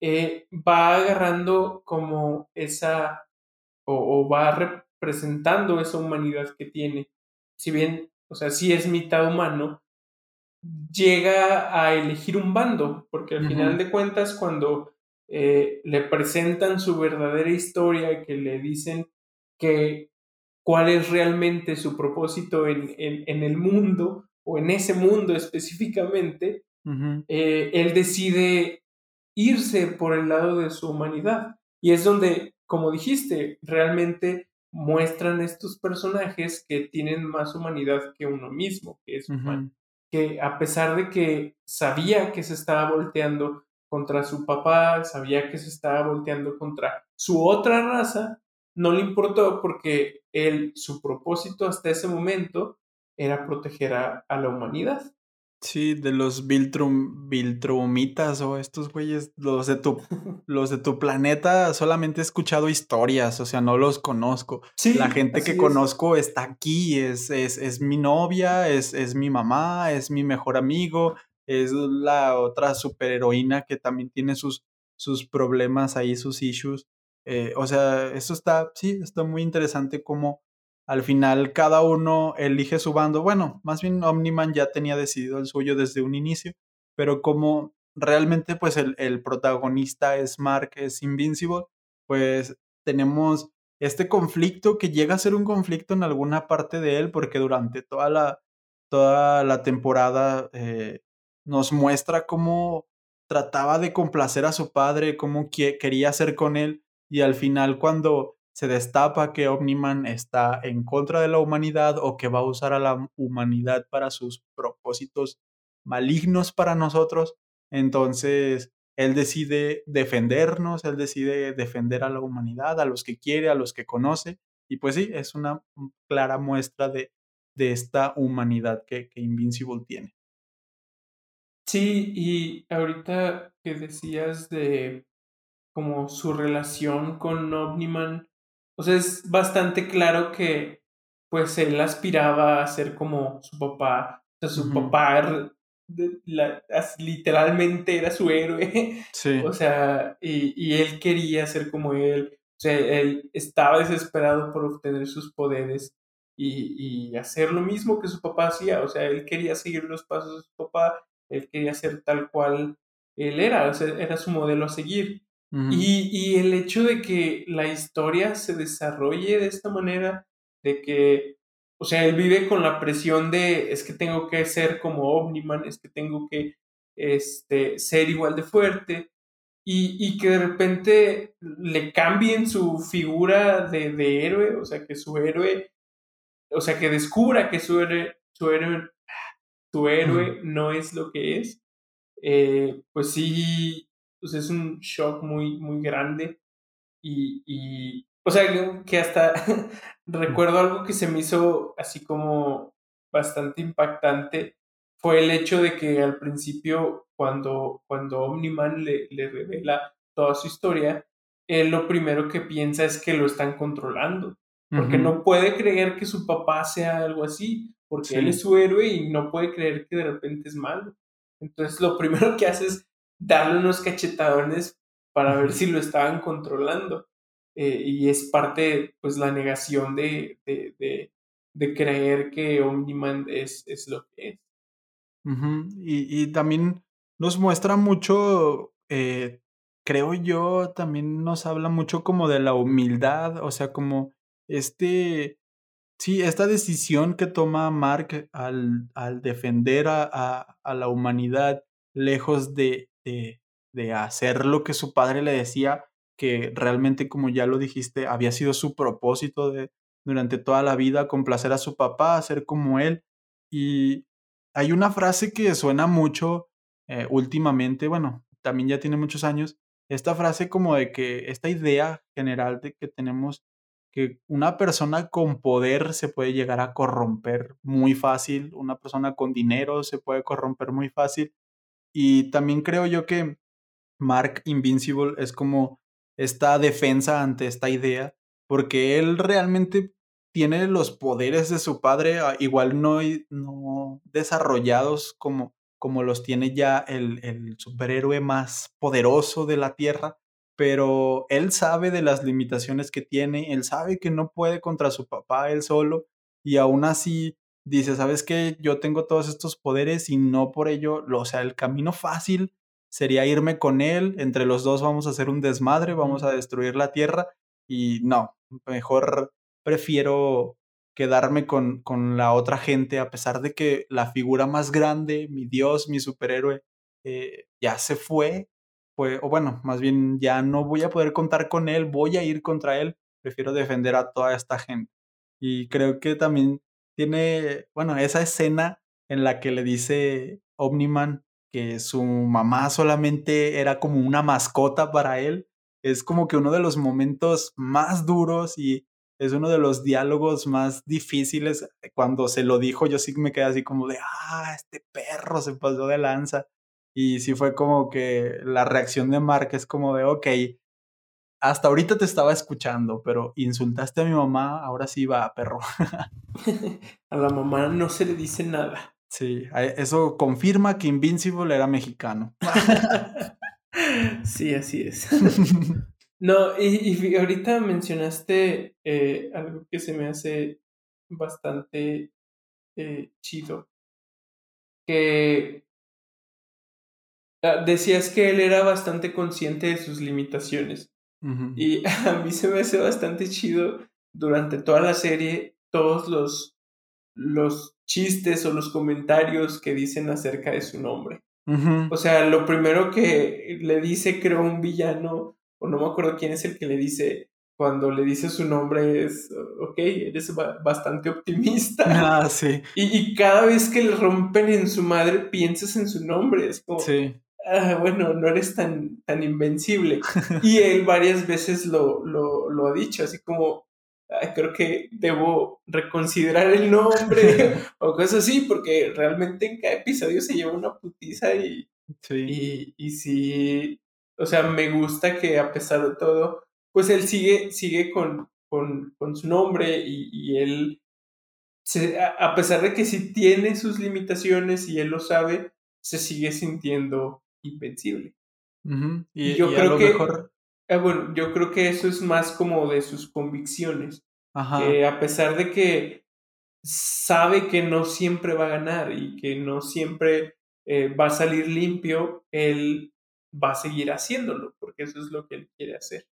[SPEAKER 2] eh, va agarrando como esa, o, o va representando esa humanidad que tiene. Si bien, o sea, sí es mitad humano, llega a elegir un bando, porque al final de cuentas cuando eh, le presentan su verdadera historia, que le dicen que cuál es realmente su propósito en, en, el mundo o en ese mundo específicamente, eh, él decide irse por el lado de su humanidad. Y es donde, como dijiste, realmente muestran estos personajes que tienen más humanidad que uno mismo, que es humano. Que a pesar de que sabía que se estaba volteando contra su papá, sabía que se estaba volteando contra su otra raza, no le importó porque él, su propósito hasta ese momento era proteger a la humanidad.
[SPEAKER 1] Sí, de los Viltrum, Viltrumitas o estos güeyes, los de tu, los de tu planeta, solamente he escuchado historias, o sea, no los conozco. Sí, la gente que conozco está aquí, es, es, es mi novia, es, es, mi mamá, es mi mejor amigo, es la otra superheroína que también tiene sus, sus problemas ahí, sus issues. Eh, o sea, eso está, sí, está muy interesante como al final cada uno elige su bando. Bueno, más bien Omniman ya tenía decidido el suyo desde un inicio, pero como realmente pues el, el protagonista es Mark, es Invincible, pues tenemos este conflicto que llega a ser un conflicto en alguna parte de él porque durante toda la, toda la temporada eh, nos muestra cómo trataba de complacer a su padre, cómo quería ser con él y al final cuando se destapa que Omniman está en contra de la humanidad o que va a usar a la humanidad para sus propósitos malignos para nosotros, entonces él decide defendernos, él decide defender a la humanidad, a los que quiere, a los que conoce, y pues sí, es una clara muestra de, de esta humanidad que, que Invincible tiene.
[SPEAKER 2] Sí, y ahorita que decías de como su relación con Omniman, o sea, es bastante claro que pues él aspiraba a ser como su papá. O sea, su papá literalmente era su héroe.
[SPEAKER 1] Sí.
[SPEAKER 2] O sea, y, y, él quería ser como él. O sea, él estaba desesperado por obtener sus poderes y, y, hacer lo mismo que su papá hacía. O sea, él quería seguir los pasos de su papá, él quería ser tal cual él era, o sea, era su modelo a seguir. Y, y el hecho de que la historia se desarrolle de esta manera, de que o sea, él vive con la presión de es que tengo que ser como Omniman, es que tengo que este, ser igual de fuerte. Y, y que de repente le cambien su figura de, de, héroe, o sea, que su héroe, o sea, que descubra que su héroe, su héroe, su héroe no es lo que es, eh, pues sí, pues es un shock muy, muy grande. Y, y, o sea, que hasta recuerdo algo que se me hizo así como bastante impactante, fue el hecho de que al principio, cuando, cuando Omniman le, le revela toda su historia, él lo primero que piensa es que lo están controlando, porque no puede creer que su papá sea algo así, porque él es su héroe y no puede creer que de repente es malo. Entonces lo primero que hace es darle unos cachetadones para ver si lo estaban controlando. Eh, y es parte, pues, la negación de, de, de, de creer que Omniman es, es lo que es.
[SPEAKER 1] y, y, también nos muestra mucho, eh, creo yo, también nos habla mucho como de la humildad, o sea, como este, sí, esta decisión que toma Mark al, al defender a, a, a, la humanidad lejos de, de, hacer lo que su padre le decía, que realmente, como ya lo dijiste, había sido su propósito de, durante toda la vida, complacer a su papá, ser como él. Y hay una frase que suena mucho eh, últimamente, bueno, también ya tiene muchos años, esta frase como de que esta idea general de que tenemos que una persona con poder se puede llegar a corromper muy fácil, una persona con dinero se puede corromper muy fácil. Y también creo yo que Mark Invincible es como esta defensa ante esta idea, porque él realmente tiene los poderes de su padre, ah, igual no, no desarrollados como, como los tiene ya el, el superhéroe más poderoso de la Tierra, pero él sabe de las limitaciones que tiene, él sabe que no puede contra su papá él solo, y aún así dice, ¿sabes qué? Yo tengo todos estos poderes y no por ello, o sea, el camino fácil sería irme con él, entre los dos vamos a hacer un desmadre, vamos a destruir la tierra y no, mejor prefiero quedarme con, con la otra gente a pesar de que la figura más grande, mi dios, mi superhéroe, eh, ya se fue, pues, o bueno, más bien ya no voy a poder contar con él, voy a ir contra él, prefiero defender a toda esta gente. Y creo que también tiene, bueno, esa escena en la que le dice Omniman que su mamá solamente era como una mascota para él. Es como que uno de los momentos más duros y es uno de los diálogos más difíciles. Cuando se lo dijo, yo sí me quedé así como de, ah, este perro se pasó de lanza. Y sí fue como que la reacción de Mark es como de, ok, hasta ahorita te estaba escuchando, pero insultaste a mi mamá, ahora sí va, perro.
[SPEAKER 2] a la mamá no se le dice nada.
[SPEAKER 1] Sí, eso confirma que Invincible era mexicano.
[SPEAKER 2] sí, así es. no, y, ahorita mencionaste eh, algo que se me hace bastante eh, chido. Que ah, decías que él era bastante consciente de sus limitaciones. Y a mí se me hace bastante chido durante toda la serie todos los, los chistes o los comentarios que dicen acerca de su nombre. O sea, lo primero que le dice, creo, un villano, o no me acuerdo quién es el que le dice, cuando le dice su nombre es, ok, eres bastante optimista.
[SPEAKER 1] Ah, sí.
[SPEAKER 2] Y, cada vez que le rompen en su madre, piensas en su nombre. Es como,
[SPEAKER 1] sí.
[SPEAKER 2] Ah, bueno, no eres tan, tan invencible. y él varias veces lo, lo, lo ha dicho, así como, creo que debo reconsiderar el nombre o cosas así, porque realmente en cada episodio se lleva una putiza y
[SPEAKER 1] sí.
[SPEAKER 2] y, sí, o sea, me gusta que a pesar de todo, pues él sigue, sigue con, con, con su nombre y, y él, se, a pesar de que sí tiene sus limitaciones y él lo sabe, se sigue sintiendo invencible.
[SPEAKER 1] y, yo creo
[SPEAKER 2] que eh, bueno, yo creo que eso es más como de sus convicciones. a pesar de que sabe que no siempre va a ganar y que no siempre eh, va a salir limpio, él va a seguir haciéndolo, porque eso es lo que él quiere hacer.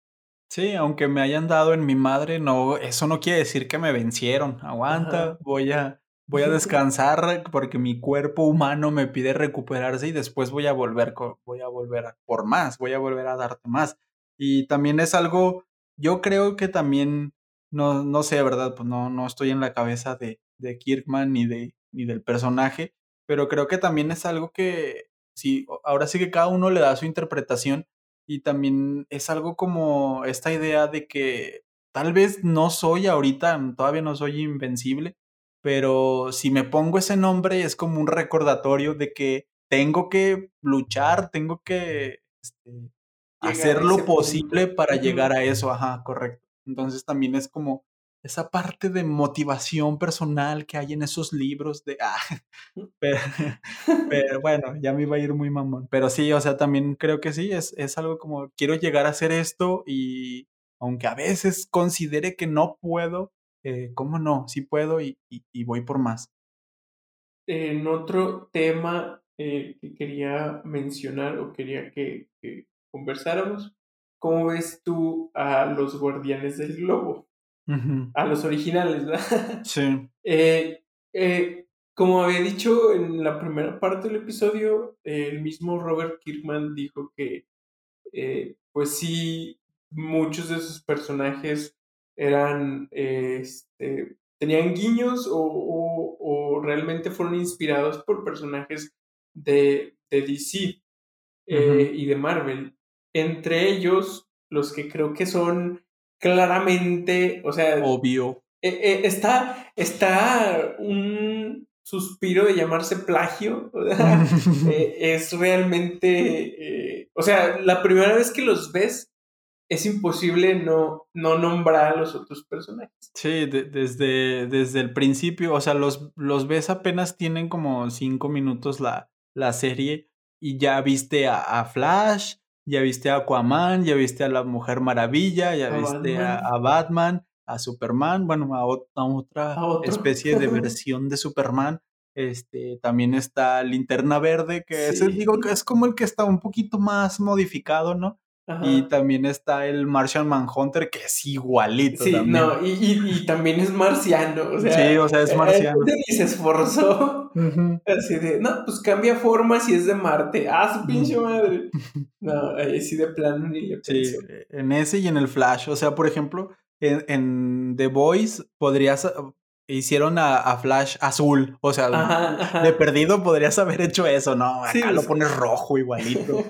[SPEAKER 1] Sí, aunque me hayan dado en mi madre, no, eso no quiere decir que me vencieron. Aguanta, voy a, voy a descansar porque mi cuerpo humano me pide recuperarse y después voy a volver, voy a volver por más, voy a volver a darte más. Y también es algo, yo creo que también, no, no sé, ¿verdad? Pues no, no estoy en la cabeza de, de Kirkman ni, de, ni del personaje, pero creo que también es algo que, sí, ahora sí que cada uno le da su interpretación y también es algo como esta idea de que tal vez no soy ahorita, todavía no soy invencible, pero si me pongo ese nombre es como un recordatorio de que tengo que luchar, tengo que este, hacer lo posible para llegar a eso, ajá, correcto. Entonces también es como esa parte de motivación personal que hay en esos libros de, ah, pero, bueno, ya me iba a ir muy mamón. Pero sí, o sea, también creo que sí, es, es algo como, quiero llegar a hacer esto y aunque a veces considere que no puedo, eh, ¿cómo no? Sí puedo y, y, voy por más.
[SPEAKER 2] En otro tema eh, que quería mencionar o quería que, que conversáramos, ¿cómo ves tú a los guardianes del globo? a los originales, ¿verdad?
[SPEAKER 1] Sí.
[SPEAKER 2] Eh, eh, como había dicho en la primera parte del episodio, el mismo Robert Kirkman dijo que, pues sí, muchos de sus personajes eran, este, tenían guiños o, realmente fueron inspirados por personajes de, de DC y de Marvel. Entre ellos, los que creo que son claramente, o sea...
[SPEAKER 1] Obvio.
[SPEAKER 2] Eh, eh, está, está un suspiro de llamarse plagio. Eh, es realmente, o sea, la primera vez que los ves, es imposible no, no nombrar a los otros personajes.
[SPEAKER 1] Sí, desde, desde el principio, o sea, los, los ves apenas tienen como cinco minutos la, la serie y ya viste a Flash, ya viste a Aquaman, ya viste a la Mujer Maravilla, ya viste A, Batman, a Superman, bueno, a, otra especie de versión de Superman. Este, también está Linterna Verde, que ese digo que es como el que está un poquito más modificado, ¿no? Y también está el Martian Manhunter, que es igualito.
[SPEAKER 2] Sí, no, y, y, también es marciano. O sea,
[SPEAKER 1] sí, o sea, es marciano.
[SPEAKER 2] Y se esforzó. Así de, no, pues cambia forma si es de Marte. Ah, su pinche madre. No, así de plano ni le
[SPEAKER 1] Sí, en ese y en el Flash. O sea, por ejemplo, en, The Voice podrías. Hicieron a, Flash azul. O sea, de perdido podrías haber hecho eso, ¿no? Acá lo pones rojo igualito.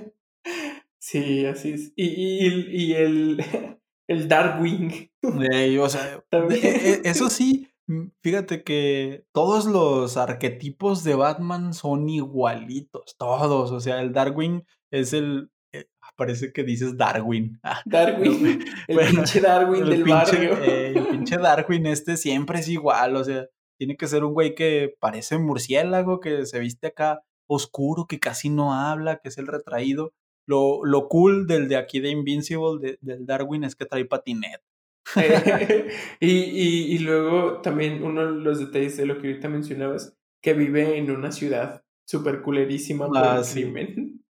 [SPEAKER 2] Sí, así es. Y, y, y el, el Darkwing.
[SPEAKER 1] o sea, e, e, eso sí, mm, fíjate que todos los arquetipos de Batman son igualitos, todos. O sea, el Darwin es el. Eh, parece que dices Darwin.
[SPEAKER 2] Ah, Darwin. el pinche Darwin del barrio.
[SPEAKER 1] Eh, el pinche Darwin este siempre es igual. O sea, tiene que ser un güey que parece murciélago, que se viste acá oscuro, que casi no habla, que es el retraído lo, lo cool del de aquí de Invincible, del Darwin, es que trae patinet.
[SPEAKER 2] y, y, y, luego también uno de los detalles de lo que ahorita mencionabas, que vive en una ciudad súper culerísima por ah, el crimen.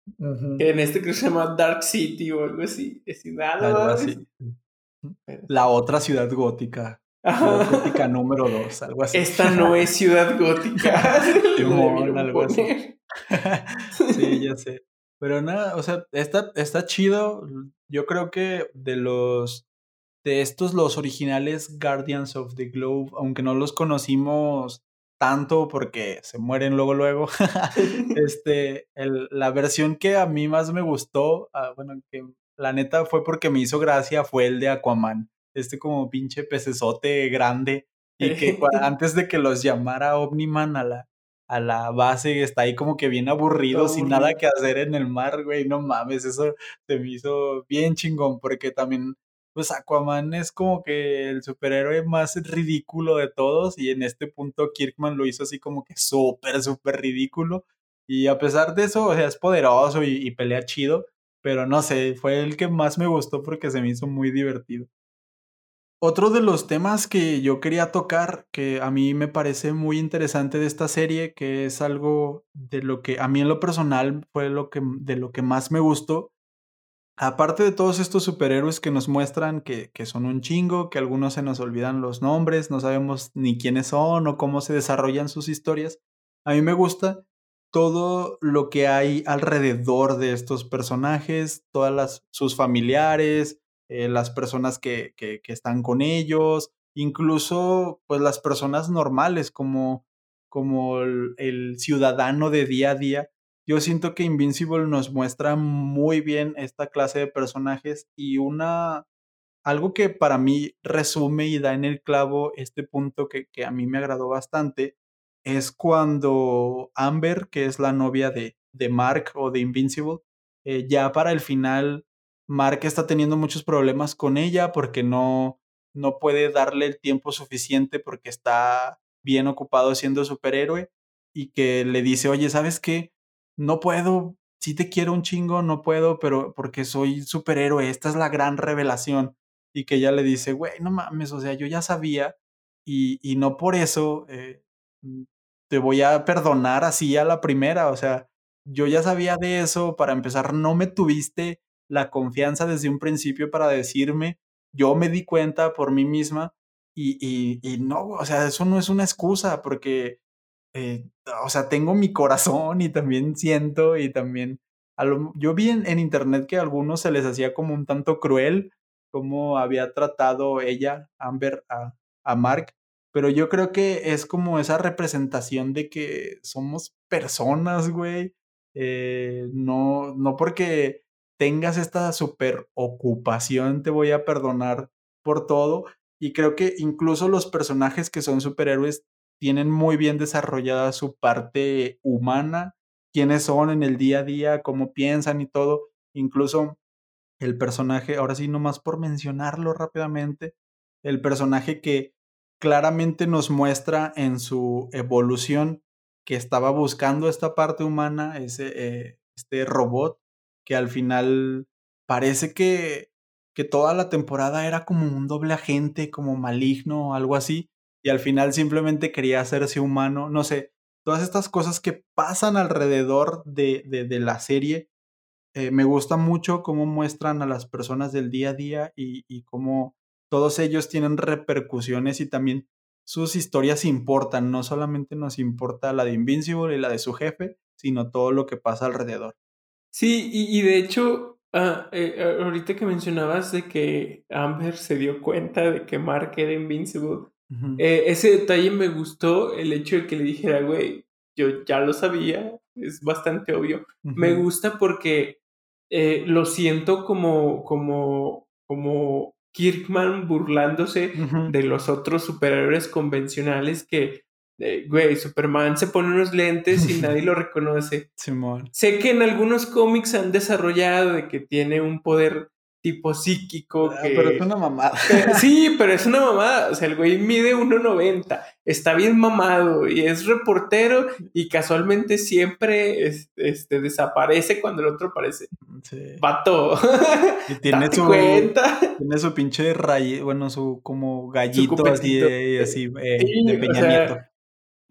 [SPEAKER 2] Que en este creo que se llama Dark City o algo así. Es nada, así.
[SPEAKER 1] La otra ciudad gótica. gótica número dos, algo así.
[SPEAKER 2] Esta no es ciudad gótica.
[SPEAKER 1] algo así. sí, ya sé. Pero nada, o sea, está, está chido. Yo creo que de los. De estos, los originales Guardians of the Globe, aunque no los conocimos tanto porque se mueren luego, luego. este, el, la versión que a mí más me gustó, ah, bueno, que la neta fue porque me hizo gracia, fue el de Aquaman. Este como pinche pecesote grande. Y que antes de que los llamara Omniman a la, a la base, está ahí como que bien aburrido, sin nada que hacer en el mar, güey, no mames, eso se me hizo bien chingón, porque también, pues Aquaman es como que el superhéroe más ridículo de todos, y en este punto Kirkman lo hizo así como que súper, súper ridículo, Y a pesar de eso, o sea, es poderoso y, y pelea chido, pero no sé, fue el que más me gustó porque se me hizo muy divertido. Otro de los temas que yo quería tocar, que a mí me parece muy interesante de esta serie, que es algo de lo que a mí en lo personal fue lo que, de lo que más me gustó, aparte de todos estos superhéroes que nos muestran que, que son un chingo, que algunos se nos olvidan los nombres, no sabemos ni quiénes son o cómo se desarrollan sus historias, a mí me gusta todo lo que hay alrededor de estos personajes, todas las, sus familiares, eh, las personas que, que, están con ellos, incluso pues las personas normales como, como el, el, ciudadano de día a día. Yo siento que Invincible nos muestra muy bien esta clase de personajes y una algo que para mí resume y da en el clavo este punto que, que a mí me agradó bastante es cuando Amber, que es la novia de, de Mark o de Invincible, eh, ya para el final Mark está teniendo muchos problemas con ella porque no, no puede darle el tiempo suficiente porque está bien ocupado siendo superhéroe y que le dice, oye, ¿sabes qué? No puedo, sí te quiero un chingo, no puedo, pero porque soy superhéroe, esta es la gran revelación. Y que ella le dice, güey, no mames, o sea, yo ya sabía y, y no por eso eh, te voy a perdonar así a la primera, o sea, yo ya sabía de eso, para empezar, no me tuviste la confianza desde un principio para decirme, yo me di cuenta por mí misma y, y, y no, o sea, eso no es una excusa porque, eh, o sea, tengo mi corazón y también siento y también, lo, yo vi en, internet que a algunos se les hacía como un tanto cruel como había tratado ella, Amber, a, a Mark, pero yo creo que es como esa representación de que somos personas, güey. Eh, no, no porque tengas esta super ocupación, te voy a perdonar por todo. Y creo que incluso los personajes que son superhéroes tienen muy bien desarrollada su parte humana, quiénes son en el día a día, cómo piensan y todo. Incluso el personaje, ahora sí, nomás por mencionarlo rápidamente, el personaje que claramente nos muestra en su evolución que estaba buscando esta parte humana, ese, eh, este robot, que al final parece que, que toda la temporada era como un doble agente, como maligno o algo así, y al final simplemente quería hacerse humano, no sé, todas estas cosas que pasan alrededor de, de, la serie, eh, me gusta mucho cómo muestran a las personas del día a día y, y cómo todos ellos tienen repercusiones y también sus historias importan, no solamente nos importa la de Invincible y la de su jefe, sino todo lo que pasa alrededor.
[SPEAKER 2] Sí, y, y de hecho, uh, eh, ahorita que mencionabas de que Amber se dio cuenta de que Mark era Invincible, uh -huh. eh, ese detalle me gustó, el hecho de que le dijera, güey, yo ya lo sabía, es bastante obvio. Uh -huh. Me gusta porque eh, lo siento como, como, como Kirkman burlándose uh -huh. de los otros superhéroes convencionales que eh, güey, Superman se pone unos lentes y nadie lo reconoce.
[SPEAKER 1] Simón.
[SPEAKER 2] Sé que en algunos cómics han desarrollado de que tiene un poder tipo psíquico.
[SPEAKER 1] Ah,
[SPEAKER 2] que...
[SPEAKER 1] Pero es una mamada.
[SPEAKER 2] sí, pero es una mamada. O sea, el güey mide 1.90, está bien mamado y es reportero y casualmente siempre es, este, desaparece cuando el otro aparece. Sí. Vato.
[SPEAKER 1] Y tiene su, cuenta? tiene su pinche ray, bueno, su como gallito su así, eh, así eh, sí, de Peña
[SPEAKER 2] o sea, Nieto.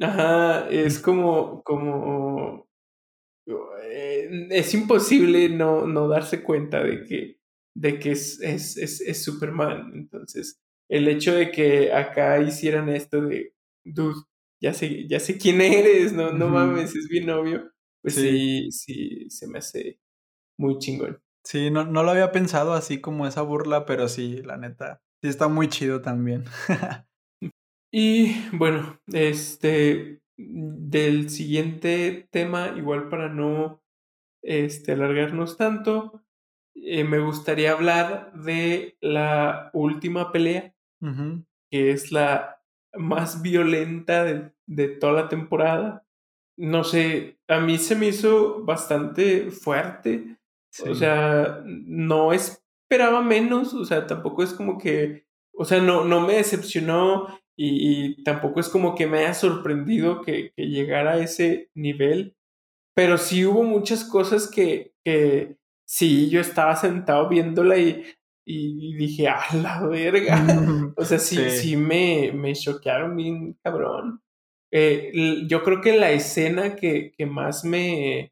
[SPEAKER 2] Ajá, es como, como, eh, es imposible no, no darse cuenta de que, de que es, es, es, es, Superman. Entonces, el hecho de que acá hicieran esto de, dude, ya sé, ya sé quién eres, no, no uh -huh. mames, es bien obvio. Pues sí. sí, sí, se me hace muy chingón.
[SPEAKER 1] Sí, no, no lo había pensado así como esa burla, pero sí, la neta, sí está muy chido también.
[SPEAKER 2] Y bueno, este del siguiente tema, igual para no este, alargarnos tanto, eh, me gustaría hablar de la última pelea,
[SPEAKER 1] uh -huh.
[SPEAKER 2] que es la más violenta de, de, toda la temporada. No sé, a mí se me hizo bastante fuerte. Sí. O sea, no esperaba menos, o sea, tampoco es como que, o sea, no, no me decepcionó y, y, tampoco es como que me haya sorprendido que, que, llegara a ese nivel. pero sí hubo muchas cosas que, que sí, yo estaba sentado viéndola y, y dije, ¡a la verga! o sea, sí, sí, me, me choquearon bien cabrón. Eh, yo creo que la escena que, que más me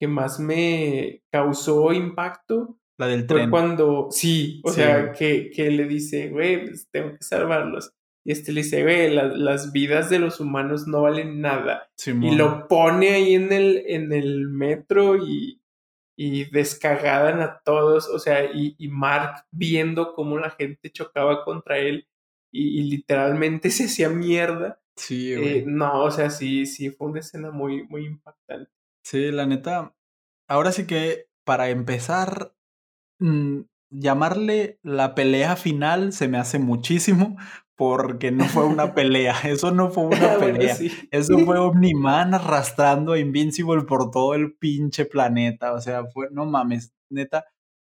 [SPEAKER 2] que más me causó impacto
[SPEAKER 1] la del
[SPEAKER 2] fue cuando, sí, o sea, que, que, le dice, güey, pues tengo que salvarlos. Y este le dice, güey, las vidas de los humanos no valen nada. y lo pone ahí en el, en el metro y, y descagadan a todos, o sea, y, y, Mark viendo cómo la gente chocaba contra él y, literalmente se hacía mierda.
[SPEAKER 1] Sí,
[SPEAKER 2] eh,
[SPEAKER 1] güey.
[SPEAKER 2] no, o sea, sí, sí, fue una escena muy, muy impactante.
[SPEAKER 1] Sí, la neta, ahora sí que para empezar, mm, llamarle la pelea final se me hace muchísimo porque no fue una pelea, eso no fue una pelea, eso fue Omniman arrastrando a Invincible por todo el pinche planeta, o sea, fue, no mames, neta,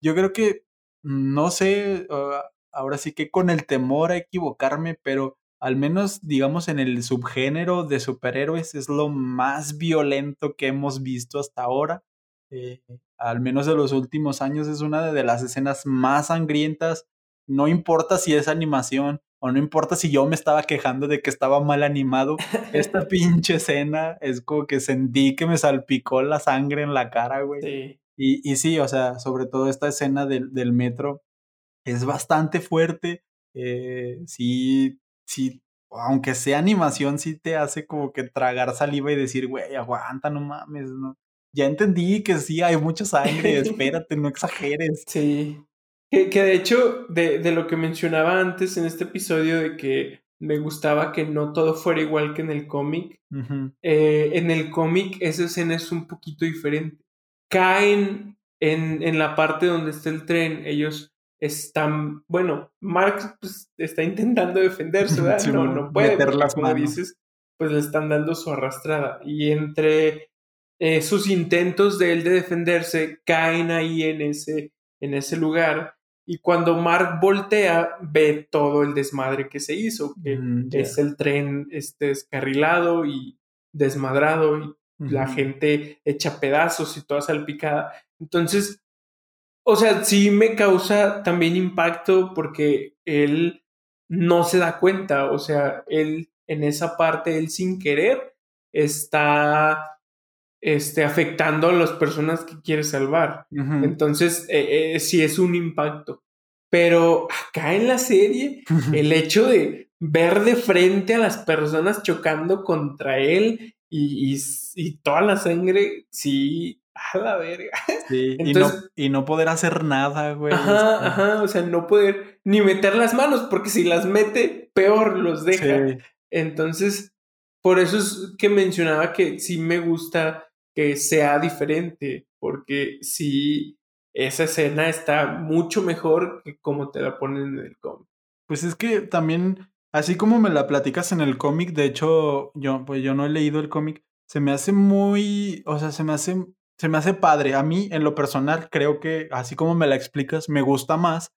[SPEAKER 1] yo creo que, no sé, ah, ahora sí que con el temor a equivocarme, pero al menos digamos en el subgénero de superhéroes es lo más violento que hemos visto hasta ahora. Eh, al menos de los últimos años es una de las escenas más sangrientas. No importa si es animación o no importa si yo me estaba quejando de que estaba mal animado. Esta pinche escena es como que sentí que me salpicó la sangre en la cara, güey. Y, y sí, o sea, sobre todo esta escena del, del metro es bastante fuerte. Eh, sí, sí, aunque sea animación, sí te hace como que tragar saliva y decir, güey, aguanta, no mames, no. Ya entendí que sí, hay mucha sangre, espérate, no exageres.
[SPEAKER 2] Sí. Que, que de hecho, de, de, lo que mencionaba antes en este episodio, de que me gustaba que no todo fuera igual que en el cómic, eh, en el cómic esa escena es un poquito diferente. Caen en, en la parte donde está el tren, ellos están, bueno, Marx pues, está intentando defenderse, ¿verdad? no, no puede, porque, como dices, pues le están dando su arrastrada. Y entre eh, sus intentos de él de defenderse caen ahí en ese, en ese lugar. Y cuando Mark voltea, ve todo el desmadre que se hizo, que mm, es el tren este, descarrilado y desmadrado y la gente hecha pedazos y toda salpicada. Entonces, o sea, sí me causa también impacto porque él no se da cuenta, o sea, él en esa parte, él sin querer está este, afectando a las personas que quiere salvar. Entonces, eh, eh, sí es un impacto. Pero acá en la serie, el hecho de ver de frente a las personas chocando contra él y, y toda la sangre, sí, a la verga.
[SPEAKER 1] Sí, y, no, y, no, poder hacer nada, güey.
[SPEAKER 2] Ajá, ajá, o sea, no poder ni meter las manos, porque si las mete, peor los deja. Entonces, por eso es que mencionaba que sí me gusta que sea diferente, porque sí, esa escena está mucho mejor que como te la ponen en el cómic.
[SPEAKER 1] Pues es que también, así como me la platicas en el cómic, de hecho, yo, pues yo no he leído el cómic, se me hace muy, o sea, se me hace se me hace padre. A mí, en lo personal, creo que, así como me la explicas, me gusta más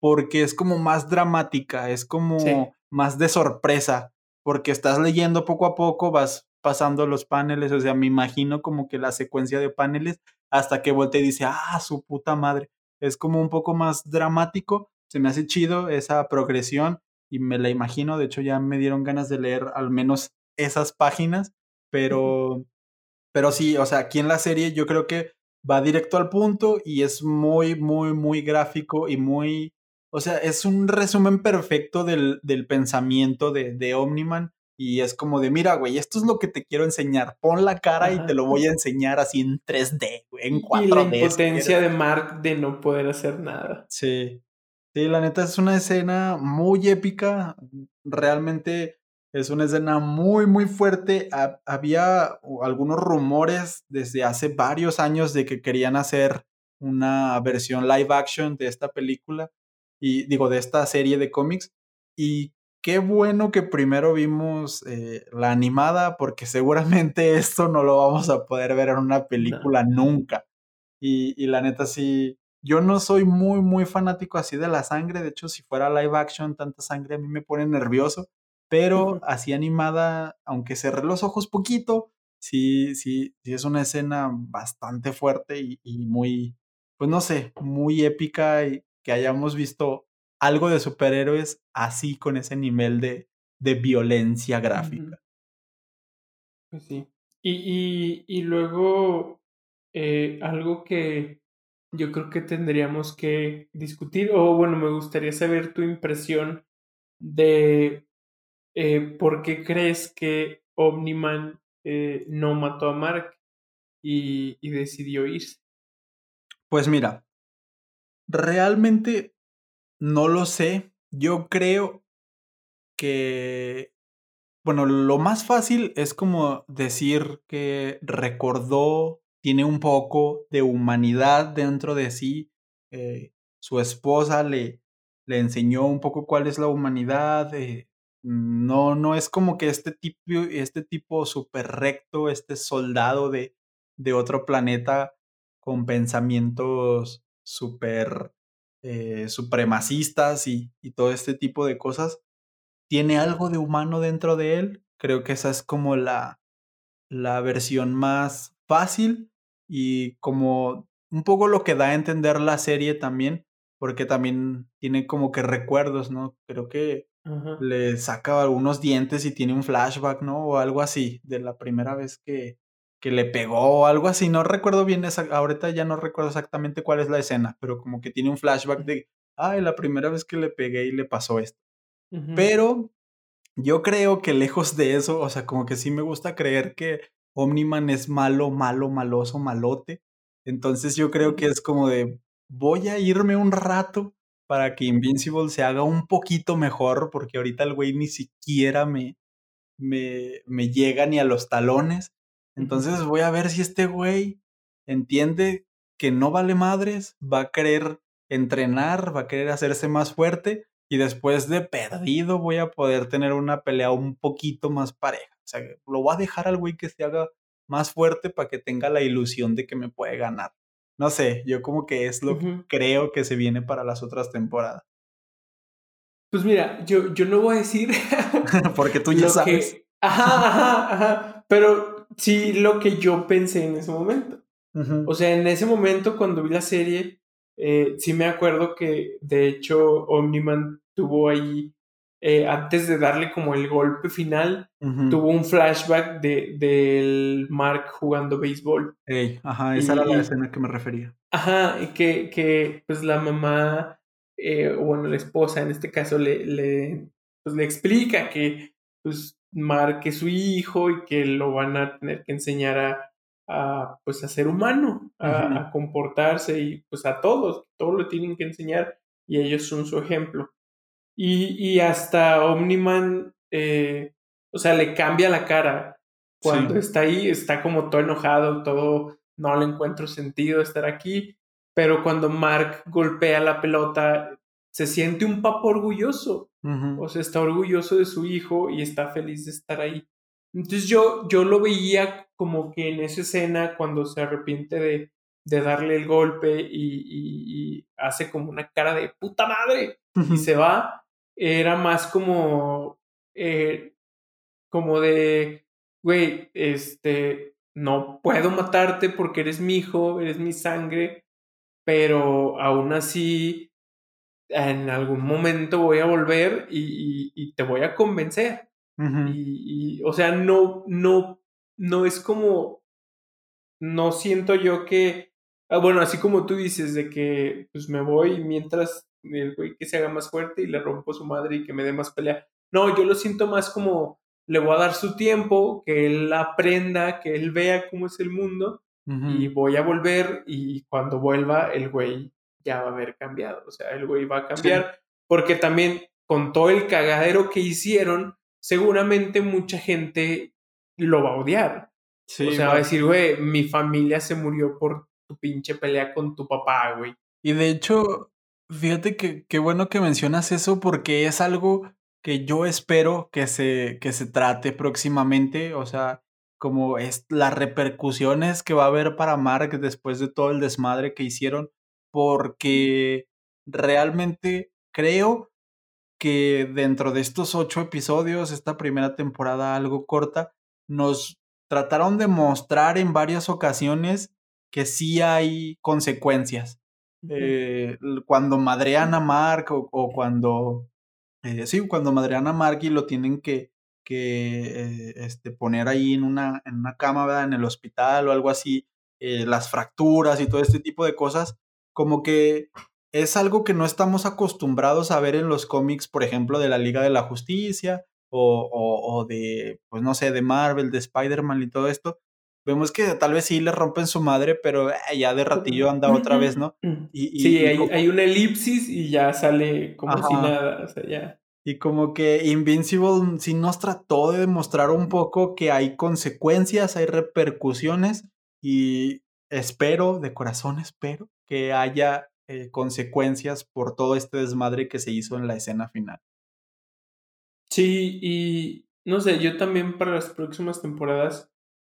[SPEAKER 1] porque es como más dramática, es como más de sorpresa, porque estás leyendo poco a poco, vas pasando los paneles, o sea, me imagino como que la secuencia de paneles hasta que voltea y dice, ah, su puta madre. Es como un poco más dramático, se me hace chido esa progresión y me la imagino, de hecho ya me dieron ganas de leer al menos esas páginas, pero pero sí, o sea, aquí en la serie yo creo que va directo al punto y es muy, muy, muy gráfico y muy... O sea, es un resumen perfecto del, del pensamiento de, de Omniman y es como de, mira, güey, esto es lo que te quiero enseñar. Pon la cara y te lo voy a enseñar así en 3D, güey, en 4D. Y la
[SPEAKER 2] impotencia de Mark de no poder hacer nada.
[SPEAKER 1] Sí. Sí, la neta es una escena muy épica. Realmente es una escena muy, muy fuerte. había algunos rumores desde hace varios años de que querían hacer una versión live action de esta película y digo, de esta serie de cómics. Y qué bueno que primero vimos eh, la animada porque seguramente esto no lo vamos a poder ver en una película nunca. Y, y la neta sí, yo no soy muy, muy fanático así de la sangre. De hecho, si fuera live action, tanta sangre a mí me pone nervioso pero así animada, aunque cerré los ojos poquito, sí, sí, sí es una escena bastante fuerte y, y muy, pues no sé, muy épica y que hayamos visto algo de superhéroes así con ese nivel de, de violencia gráfica.
[SPEAKER 2] Pues sí. Y, y, y luego eh, algo que yo creo que tendríamos que discutir, o bueno, me gustaría saber tu impresión de eh, por qué crees que Omniman eh, no mató a Mark y, y decidió irse.
[SPEAKER 1] Pues mira, realmente no lo sé. Yo creo que, bueno, lo más fácil es como decir que recordó, tiene un poco de humanidad dentro de sí. Eh, su esposa le, le enseñó un poco cuál es la humanidad. eh, no, no es como que este tipo, este tipo súper recto, este soldado de, de otro planeta con pensamientos súper eh, supremacistas y, y todo este tipo de cosas, tiene algo de humano dentro de él. Creo que esa es como la, la versión más fácil y como un poco lo que da a entender la serie también, porque también tiene como que recuerdos, ¿no? Creo que
[SPEAKER 2] Ajá.
[SPEAKER 1] le saca algunos dientes y tiene un flashback, ¿no? O algo así, de la primera vez que, que le pegó o algo así. No recuerdo bien, esa, ahorita ya no recuerdo exactamente cuál es la escena, pero como que tiene un flashback de, ay, la primera vez que le pegué y le pasó esto. Pero yo creo que lejos de eso, o sea, como que sí me gusta creer que Omniman es malo, malo, maloso, malote. Entonces yo creo que es como de, voy a irme un rato para que Invincible se haga un poquito mejor, porque ahorita el güey ni siquiera me, me, me llega ni a los talones. Entonces voy a ver si este güey entiende que no vale madres, va a querer entrenar, va a querer hacerse más fuerte y después de perdido voy a poder tener una pelea un poquito más pareja. O sea, lo voy a dejar al güey que se haga más fuerte para que tenga la ilusión de que me puede ganar. No sé, yo como que es lo que creo que se viene para las otras temporadas.
[SPEAKER 2] Pues mira, yo, yo no voy a decir
[SPEAKER 1] Porque tú ya sabes.
[SPEAKER 2] que. Ajá, ajá, ajá. Pero sí lo que yo pensé en ese momento. O sea, en ese momento, cuando vi la serie, eh, sí me acuerdo que de hecho Omniman tuvo ahí, eh, antes de darle como el golpe final, tuvo un flashback de, del Mark jugando béisbol.
[SPEAKER 1] Ey, ajá, esa era la escena que me refería.
[SPEAKER 2] Ajá, y que, que pues la mamá, eh, o bueno, la esposa en este caso, le, le, pues, le explica que pues Mark es su hijo y que lo van a tener que enseñar a, a, pues a ser humano, a, comportarse y pues a todos, todos lo tienen que enseñar y ellos son su ejemplo. Y, y hasta Omniman, eh, o sea, le cambia la cara cuando
[SPEAKER 1] Sí.
[SPEAKER 2] está ahí, está como todo enojado, todo, no le encuentro sentido estar aquí, pero cuando Mark golpea la pelota, se siente un papo orgulloso, o sea, está orgulloso de su hijo y está feliz de estar ahí. Entonces yo, yo lo veía como que en esa escena, cuando se arrepiente de, de darle el golpe y, y- y hace como una cara de puta madre y se va, era más como, eh, como de, güey, este, no puedo matarte porque eres mi hijo, eres mi sangre, pero aún así, en algún momento voy a volver y, y- y te voy a convencer. Y, y, o sea, no, no, no es como, no siento yo que, ah, bueno, así como tú dices, de que pues me voy mientras el güey que se haga más fuerte y le rompo su madre y que me dé más pelea. No, yo lo siento más como, le voy a dar su tiempo, que él aprenda, que él vea cómo es el mundo y voy a volver y cuando vuelva el güey ya va a haber cambiado, o sea, el güey va a cambiar, porque también con todo el cagadero que hicieron, seguramente mucha gente lo va a odiar.
[SPEAKER 1] Sí,
[SPEAKER 2] o sea, va
[SPEAKER 1] va-
[SPEAKER 2] a decir, güey, mi familia se murió por tu pinche pelea con tu papá, güey.
[SPEAKER 1] Y de hecho, fíjate que qué bueno que mencionas eso porque es algo que yo espero que se, que se trate próximamente. O sea, como es las repercusiones que va a haber para Mark después de todo el desmadre que hicieron. Porque realmente creo que dentro de estos ocho episodios, esta primera temporada algo corta, nos trataron de mostrar en varias ocasiones que sí hay consecuencias. Eh, cuando madrean a Mark o, cuando, eh, sí, cuando madrean a Mark y lo tienen que, que eh, este, poner ahí en una, en una cama, ¿verdad? En el hospital o algo así, las fracturas y todo este tipo de cosas, como que es algo que no estamos acostumbrados a ver en los cómics, por ejemplo, de la Liga de la Justicia o, o de, pues no sé, de Marvel, de Spider-Man y todo esto, vemos que tal vez sí le rompen su madre, pero eh, ya de ratillo anda otra vez, ¿no?
[SPEAKER 2] Y, sí, hay, hay, una elipsis y ya sale como si nada, o sea, ya.
[SPEAKER 1] Y como que Invincible sí nos trató de demostrar un poco que hay consecuencias, hay repercusiones y espero, de corazón espero, que haya eh, consecuencias por todo este desmadre que se hizo en la escena final.
[SPEAKER 2] Sí, y no sé, yo también para las próximas temporadas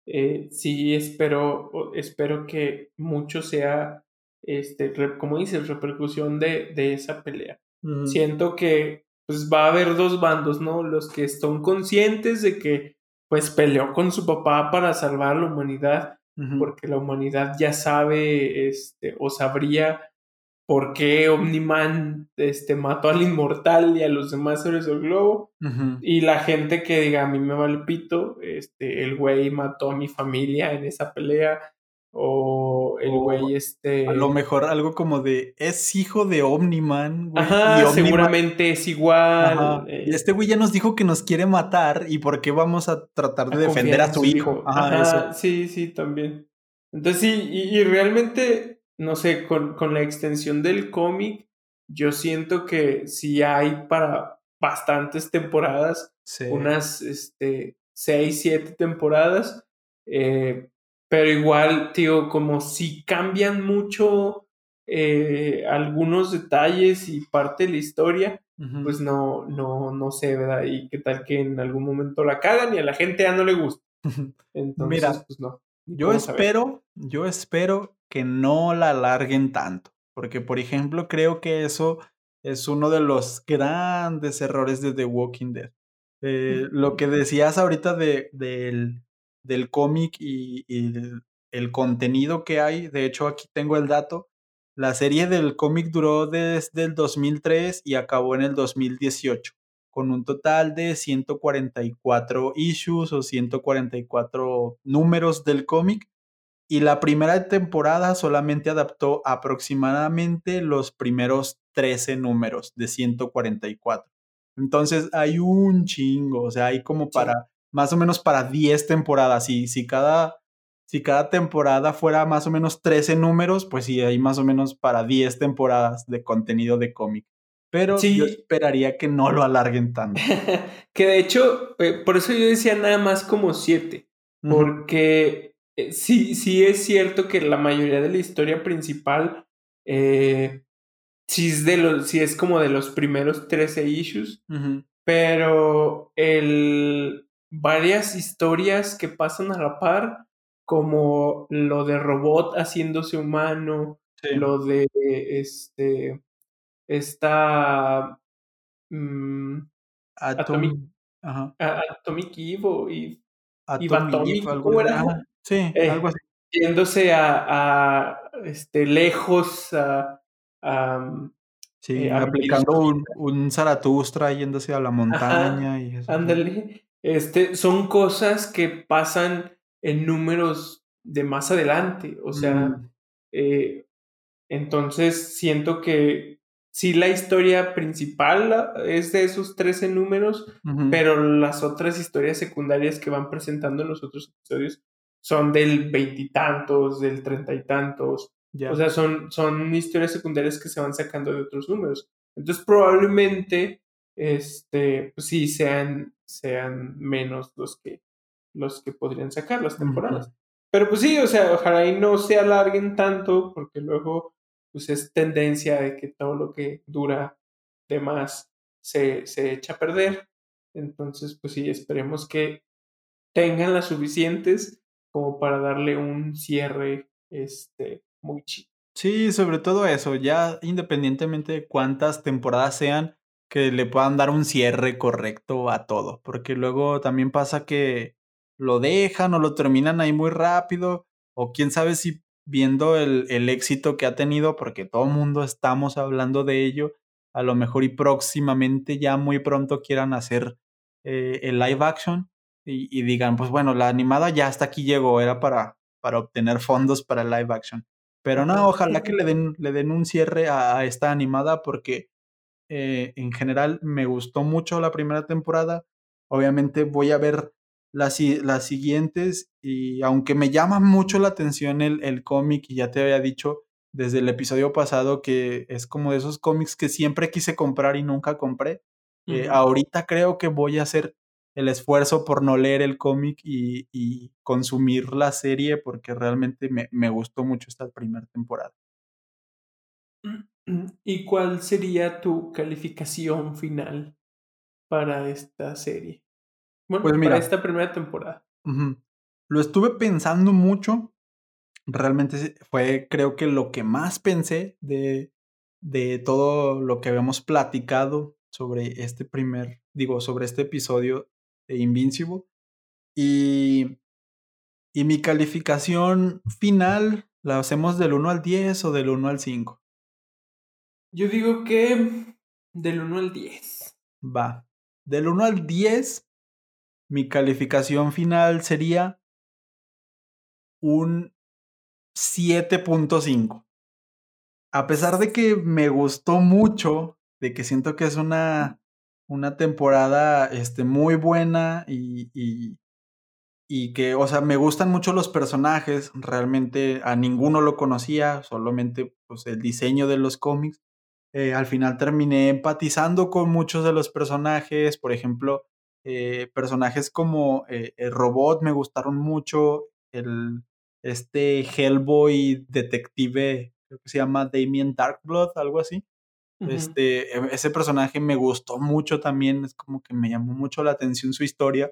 [SPEAKER 2] eh, sí espero, espero que mucho sea, este, como dices, repercusión de, de esa pelea. Siento que pues va a haber dos bandos, ¿no? Los que están conscientes de que pues peleó con su papá para salvar a la humanidad, porque la humanidad ya sabe, este, o sabría por qué Omniman este, mató al inmortal y a los demás héroes del globo. Y la gente que diga, a mí me vale pito, este, el güey mató a mi familia en esa pelea. O el güey, este.
[SPEAKER 1] A lo mejor algo como de. Es hijo de Omniman,
[SPEAKER 2] güey. Ajá, seguramente es igual.
[SPEAKER 1] Eh. Y este güey ya nos dijo que nos quiere matar. ¿Y por qué vamos a tratar de defender a su hijo?
[SPEAKER 2] Ajá, sí, sí, también. Entonces sí, y realmente no sé, con, con la extensión del cómic, yo siento que si hay para bastantes temporadas, unas este, seis, siete temporadas, eh, pero igual, tío, como si cambian mucho eh, algunos detalles y parte de la historia, pues no, no, no sé, ¿verdad? Y qué tal que en algún momento la cagan y a la gente ya no le gusta. Entonces, Mira, pues no.
[SPEAKER 1] Yo espero, yo espero que no la alarguen tanto, porque por ejemplo creo que eso es uno de los grandes errores de The Walking Dead. Eh, lo que decías ahorita de, del, del cómic y, el, contenido que hay, de hecho aquí tengo el dato, la serie del cómic duró desde el 2003 y acabó en el 2018 con un total de 144 issues o 144 números del cómic. Y la primera temporada solamente adaptó aproximadamente los primeros 13 números de 144. Entonces hay un chingo, o sea, hay como para, más o menos para 10 temporadas. Y si cada, si cada temporada fuera más o menos 13 números, pues sí, hay más o menos para 10 temporadas de contenido de cómic pero yo esperaría que no lo alarguen tanto.
[SPEAKER 2] que de hecho, eh, por eso yo decía nada más como siete, porque eh, sí, sí es cierto que la mayoría de la historia principal eh, sí, es de los, sí es como de los primeros 13 issues, pero el, varias historias que pasan a la par, como lo de robot haciéndose humano, lo de este está mm, Atomic, Atomic Evo y Atomic, ¿cómo era?
[SPEAKER 1] sí, eh, algo así.
[SPEAKER 2] Yéndose a, a este, lejos a,
[SPEAKER 1] mm, Sí, eh, aplicando un, un, Zaratustra yéndose a la montaña y eso.
[SPEAKER 2] Ándale. Este, son cosas que pasan en números de más adelante. O sea, eh, entonces siento que sí la historia principal es de esos 13 números, pero las otras historias secundarias que van presentando en los otros episodios son del veintitantos, del treinta y tantos. O sea, son, son historias secundarias que se van sacando de otros números. Entonces, probablemente, este, pues sí, sean, sean menos los que, los que podrían sacar las temporadas. Pero pues sí, o sea, ojalá y no se alarguen tanto, porque luego pues es tendencia de que todo lo que dura de más se, se echa a perder. Entonces, pues sí, esperemos que tengan las suficientes como para darle un cierre este, muy chido.
[SPEAKER 1] Sí, sobre todo eso, ya independientemente de cuántas temporadas sean, que le puedan dar un cierre correcto a todo, porque luego también pasa que lo dejan o lo terminan ahí muy rápido, o quién sabe si viendo el, el éxito que ha tenido, porque todo el mundo estamos hablando de ello, a lo mejor y próximamente ya muy pronto quieran hacer eh, el live action y, y, digan, pues bueno, la animada ya hasta aquí llegó, era para, para obtener fondos para el live action. Pero no, ojalá que le den, le den un cierre a, a esta animada porque eh, en general me gustó mucho la primera temporada. Obviamente voy a ver las, las siguientes y aunque me llama mucho la atención el, el cómic y ya te había dicho desde el episodio pasado que es como de esos cómics que siempre quise comprar y nunca compré, eh, ahorita creo que voy a hacer el esfuerzo por no leer el cómic y, y, consumir la serie porque realmente me, me gustó mucho esta primera temporada.
[SPEAKER 2] ¿Y cuál sería tu calificación final para esta serie? Bueno, pues mira, para esta primera temporada.
[SPEAKER 1] Uh -huh. Lo estuve pensando mucho. Realmente fue, creo que lo que más pensé de, de todo lo que habíamos platicado sobre este primer, digo, sobre este episodio de Invincible. Y, y mi calificación final la hacemos del 1 al 10 o del 1 al 5.
[SPEAKER 2] Yo digo que del 1 al 10.
[SPEAKER 1] Va. Del 1 al 10, mi calificación final sería un 7.5. A pesar de que me gustó mucho, de que siento que es una, una temporada este, muy buena y, y, y que, o sea, me gustan mucho los personajes, realmente a ninguno lo conocía, solamente pues, el diseño de los cómics. Eh, al final terminé empatizando con muchos de los personajes, por ejemplo, eh, personajes como eh, el robot me gustaron mucho, el, este Hellboy detective, creo que se llama Damien Darkblood, algo así. Uh -huh. Este, ese personaje me gustó mucho también, es como que me llamó mucho la atención su historia.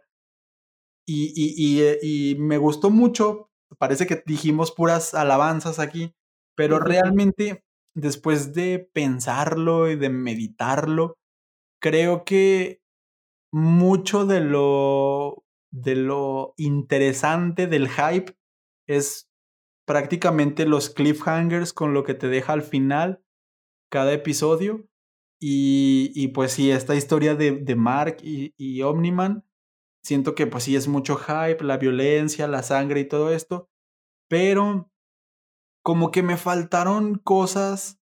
[SPEAKER 1] Y, y, y, y me gustó mucho, parece que dijimos puras alabanzas aquí, pero uh -huh. realmente después de pensarlo y de meditarlo, creo que mucho de lo, de lo interesante del hype es prácticamente los cliffhangers con lo que te deja al final cada episodio. Y, y pues sí, esta historia de, de Mark y, y, Omniman, siento que pues sí es mucho hype, la violencia, la sangre y todo esto, pero como que me faltaron cosas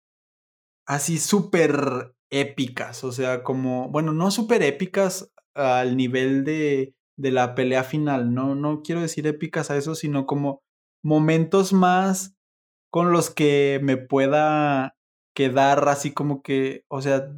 [SPEAKER 1] así súper épicas, o sea, como, bueno, no súper épicas al nivel de, de la pelea final, no, no quiero decir épicas a eso, sino como momentos más con los que me pueda quedar así como que, o sea,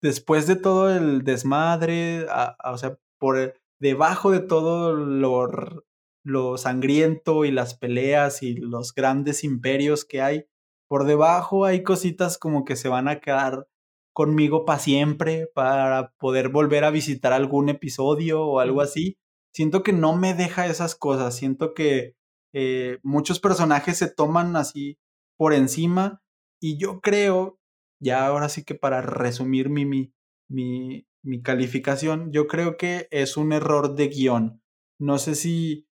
[SPEAKER 1] después de todo el desmadre, o sea, por debajo de todo lo, lo sangriento y las peleas y los grandes imperios que hay, por debajo hay cositas como que se van a quedar conmigo para siempre, para poder volver a visitar algún episodio o algo así. Siento que no me deja esas cosas, siento que eh, muchos personajes se toman así por encima y yo creo, ya ahora sí que para resumir mi, mi, mi, mi calificación, yo creo que es un error de guion. No sé si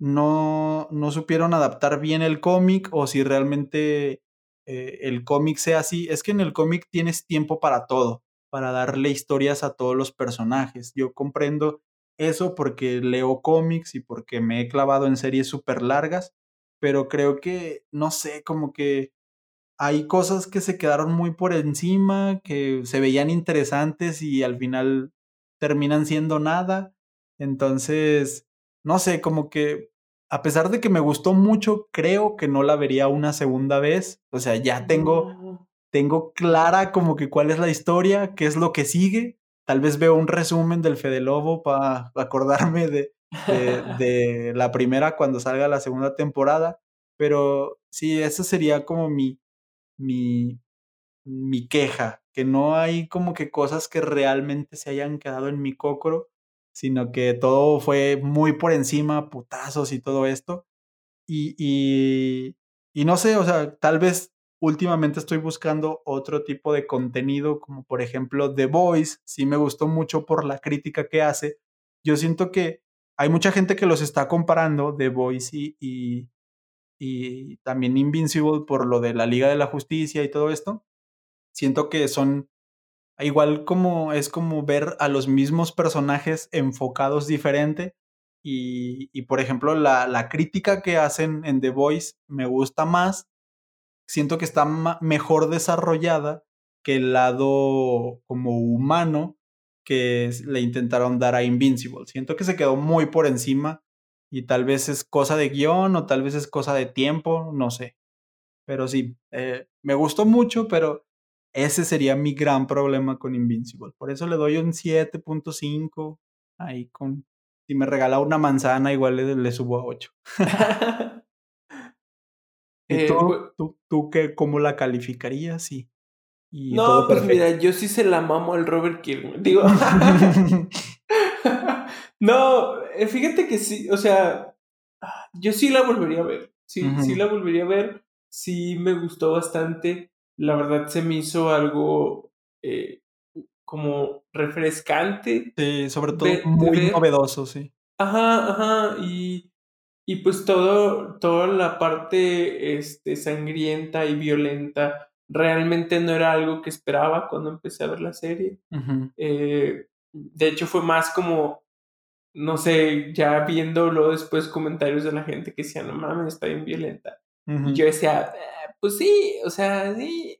[SPEAKER 1] no, no supieron adaptar bien el cómic o si realmente eh, el cómic sea así. Es que en el cómic tienes tiempo para todo, para darle historias a todos los personajes. Yo comprendo eso porque leo cómics y porque me he clavado en series súper largas, pero creo que, no sé, como que hay cosas que se quedaron muy por encima, que se veían interesantes y al final terminan siendo nada. Entonces, no sé, como que a pesar de que me gustó mucho, creo que no la vería una segunda vez. O sea, ya tengo, tengo clara como que cuál es la historia, qué es lo que sigue. Tal vez veo un resumen del Fede Lobo para acordarme de, de, de, la primera cuando salga la segunda temporada. Pero sí, esa sería como mi, mi, mi queja, que no hay como que cosas que realmente se hayan quedado en mi cocoro sino que todo fue muy por encima, putazos y todo esto. Y, y, y, no sé, o sea, tal vez últimamente estoy buscando otro tipo de contenido, como por ejemplo The Voice, sí me gustó mucho por la crítica que hace. Yo siento que hay mucha gente que los está comparando, The Voice y, y, también Invincible por lo de la Liga de la Justicia y todo esto. Siento que son igual como es como ver a los mismos personajes enfocados diferente. Y, y por ejemplo, la, la, crítica que hacen en The Voice me gusta más. Siento que está mejor desarrollada que el lado como humano que le intentaron dar a Invincible. Siento que se quedó muy por encima y tal vez es cosa de guion o tal vez es cosa de tiempo, no sé. Pero sí, eh, me gustó mucho, pero ese sería mi gran problema con Invincible. Por eso le doy un 7.5. Ahí con... Si me regala una manzana, igual le, subo a 8. ¿Y eh, tú, tú, tú qué, cómo la calificarías? Sí
[SPEAKER 2] no, pues mira, yo sí se la mamo al Robert Kirkman. Digo. no, eh, fíjate que sí, o sea, yo sí la volvería a ver. Sí, sí la volvería a ver. Sí me gustó bastante. La verdad se me hizo algo eh, como refrescante.
[SPEAKER 1] Sí, sobre todo muy novedoso, sí.
[SPEAKER 2] Ajá, ajá. Y, y pues todo, toda la parte este, sangrienta y violenta realmente no era algo que esperaba cuando empecé a ver la serie. Eh, de hecho, fue más como, no sé, ya viéndolo después comentarios de la gente que decía, no mames, está bien violenta. Y yo decía, pues sí, o sea, sí.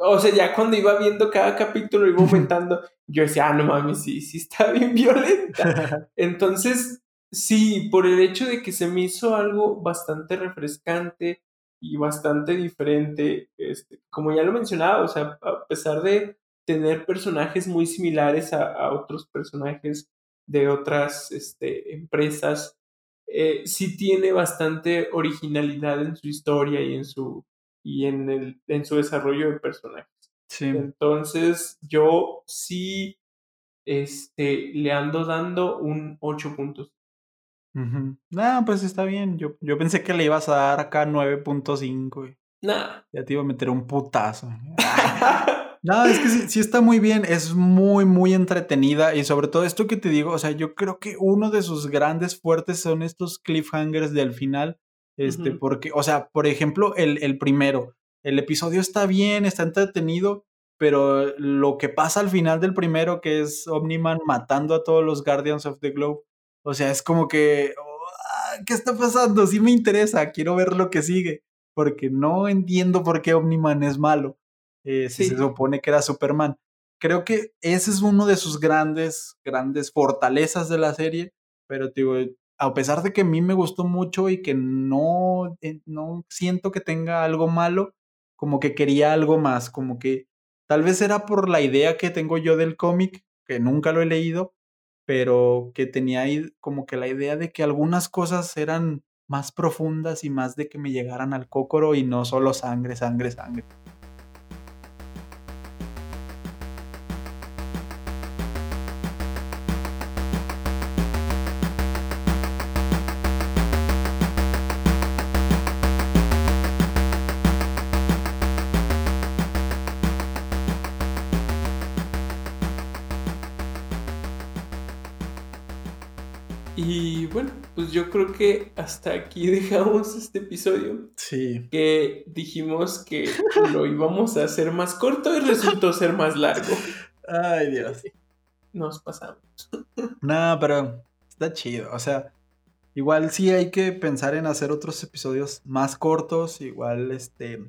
[SPEAKER 2] O sea, ya cuando iba viendo cada capítulo, iba aumentando, yo decía, ah, no mames, sí, sí está bien violenta. Entonces, sí, por el hecho de que se me hizo algo bastante refrescante, y bastante diferente. Este, como ya lo mencionaba, o sea, a pesar de tener personajes muy similares a, otros personajes de otras este, empresas, eh, sí tiene bastante originalidad en su historia y en su, y en, el, en su desarrollo de personajes. Sí. Entonces, yo sí este, le ando dando un 8 puntos.
[SPEAKER 1] No, pues está bien. Yo, yo pensé que le ibas a dar acá 9.5.
[SPEAKER 2] Nah.
[SPEAKER 1] Ya te iba a meter un putazo. no, es que sí, está muy bien. Es muy, muy entretenida. Y sobre todo esto que te digo, o sea, yo creo que uno de sus grandes fuertes son estos cliffhangers del final. Este, porque, o sea, por ejemplo, el, el primero. El episodio está bien, está entretenido, pero lo que pasa al final del primero, que es Omniman matando a todos los Guardians of the Globe, o sea, es como que, ah, ¿qué está pasando? Sí me interesa, quiero ver lo que sigue, porque no entiendo por qué Omniman es malo, eh, si se supone que era Superman. Creo que ese es uno de sus grandes, grandes fortalezas de la serie, pero digo, a pesar de que a mí me gustó mucho y que no, eh, no siento que tenga algo malo, como que quería algo más, como que tal vez era por la idea que tengo yo del cómic, que nunca lo he leído, pero que tenía ahí como que la idea de que algunas cosas eran más profundas y más de que me llegaran al cócoro y no solo sangre, sangre, sangre.
[SPEAKER 2] Creo que hasta aquí dejamos este episodio.
[SPEAKER 1] Sí.
[SPEAKER 2] Que dijimos que lo íbamos a hacer más corto y resultó ser más largo.
[SPEAKER 1] Ay, Dios.
[SPEAKER 2] Nos pasamos.
[SPEAKER 1] No, pero está chido. O sea, igual sí hay que pensar en hacer otros episodios más cortos, igual este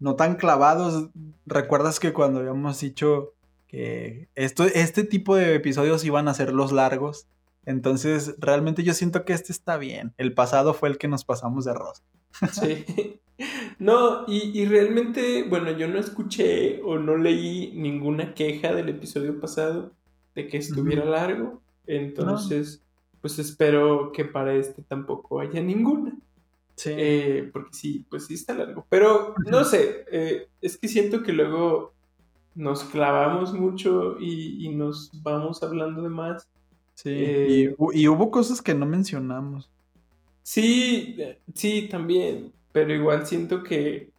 [SPEAKER 1] no tan clavados. ¿Recuerdas que cuando habíamos dicho que esto, este tipo de episodios iban a ser los largos? Entonces, realmente yo siento que este está bien. El pasado fue el que nos pasamos de arroz.
[SPEAKER 2] Sí. No, y, realmente, bueno, yo no escuché o no leí ninguna queja del episodio pasado de que estuviera largo. Entonces, pues espero que para este tampoco haya ninguna. Sí. Eh, porque sí, pues sí está largo. Pero no sé, eh, es que siento que luego nos clavamos mucho y, y nos vamos hablando de más.
[SPEAKER 1] Sí, eh, y, hubo cosas que no mencionamos.
[SPEAKER 2] Sí, sí, también, pero igual siento que...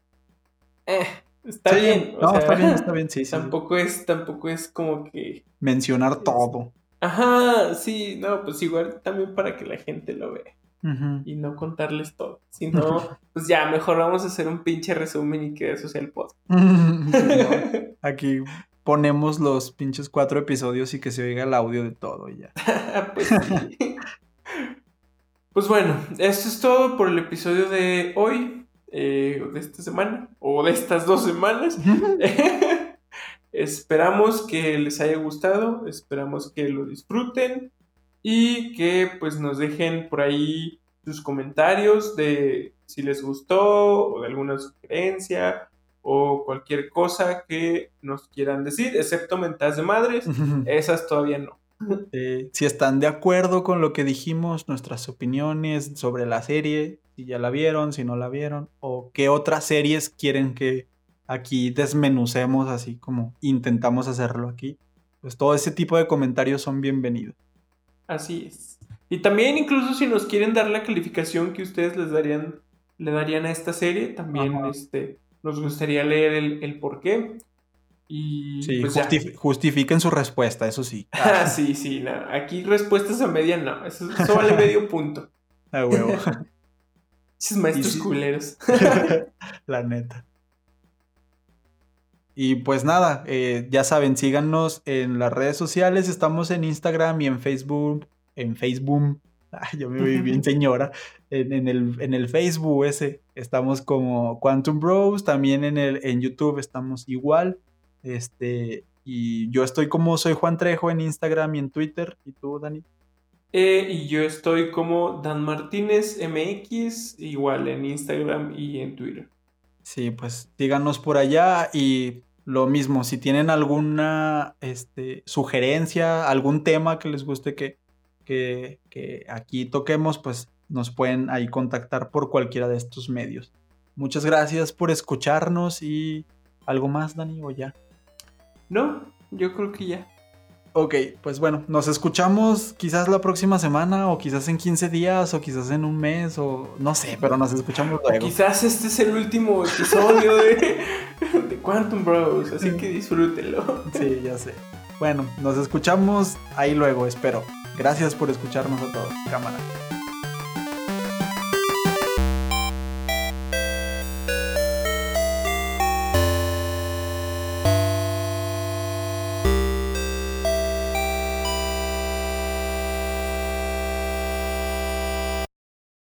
[SPEAKER 2] Eh, está bien.
[SPEAKER 1] no, está bien, está bien, sí,
[SPEAKER 2] Tampoco es, tampoco es como que...
[SPEAKER 1] Mencionar todo.
[SPEAKER 2] Ajá, sí, no, pues igual también para que la gente lo vea y no contarles todo. Si no, pues ya, mejor vamos a hacer un pinche resumen y que eso sea el post.
[SPEAKER 1] Aquí ponemos los pinches cuatro episodios y que se oiga el audio de todo y ya.
[SPEAKER 2] pues. Pues bueno, esto es todo por el episodio de hoy, eh, de esta semana, o de estas dos semanas. esperamos que les haya gustado, esperamos que lo disfruten y que pues nos dejen por ahí sus comentarios de si les gustó o de alguna sugerencia o cualquier cosa que nos quieran decir, excepto mentas de madres, esas todavía no.
[SPEAKER 1] Eh, si están de acuerdo con lo que dijimos, nuestras opiniones sobre la serie, si ya la vieron, si no la vieron, o qué otras series quieren que aquí desmenucemos así como intentamos hacerlo aquí, pues todo ese tipo de comentarios son bienvenidos.
[SPEAKER 2] Así es. Y también incluso si nos quieren dar la calificación que ustedes les darían, le darían a esta serie, también este, nos gustaría leer el, el por qué. Y
[SPEAKER 1] sí, pues justifiquen su respuesta, eso sí.
[SPEAKER 2] Ah, sí, sí, nada. Aquí respuestas a media no, eso, vale medio punto.
[SPEAKER 1] A huevo.
[SPEAKER 2] Esos maestros culeros.
[SPEAKER 1] La neta. Y pues nada, eh, ya saben, síganos en las redes sociales. Estamos en Instagram y en Facebook. En Facebook. Yo me vi bien señora. En, el, en el Facebook ese. Estamos como Quantum Bros. También en, el, en YouTube estamos igual. Este, y yo estoy como soy Juan Trejo en Instagram y en Twitter. ¿Y tú, Dani?
[SPEAKER 2] Eh, y yo estoy como Dan Martínez MX, igual en Instagram y en Twitter.
[SPEAKER 1] Sí, pues síganos por allá y lo mismo, si tienen alguna este, sugerencia, algún tema que les guste que, que, que aquí toquemos, pues nos pueden ahí contactar por cualquiera de estos medios. Muchas gracias por escucharnos y algo más, Dani, o ya.
[SPEAKER 2] No, yo creo que ya.
[SPEAKER 1] Ok, pues bueno, nos escuchamos quizás la próxima semana o quizás en 15 días o quizás en un mes o no sé, pero nos escuchamos luego.
[SPEAKER 2] quizás este es el último episodio de, de Quantum Bros, así que disfrútenlo.
[SPEAKER 1] Sí, ya sé. Bueno, nos escuchamos ahí luego, espero. Gracias por escucharnos a todos, cámara.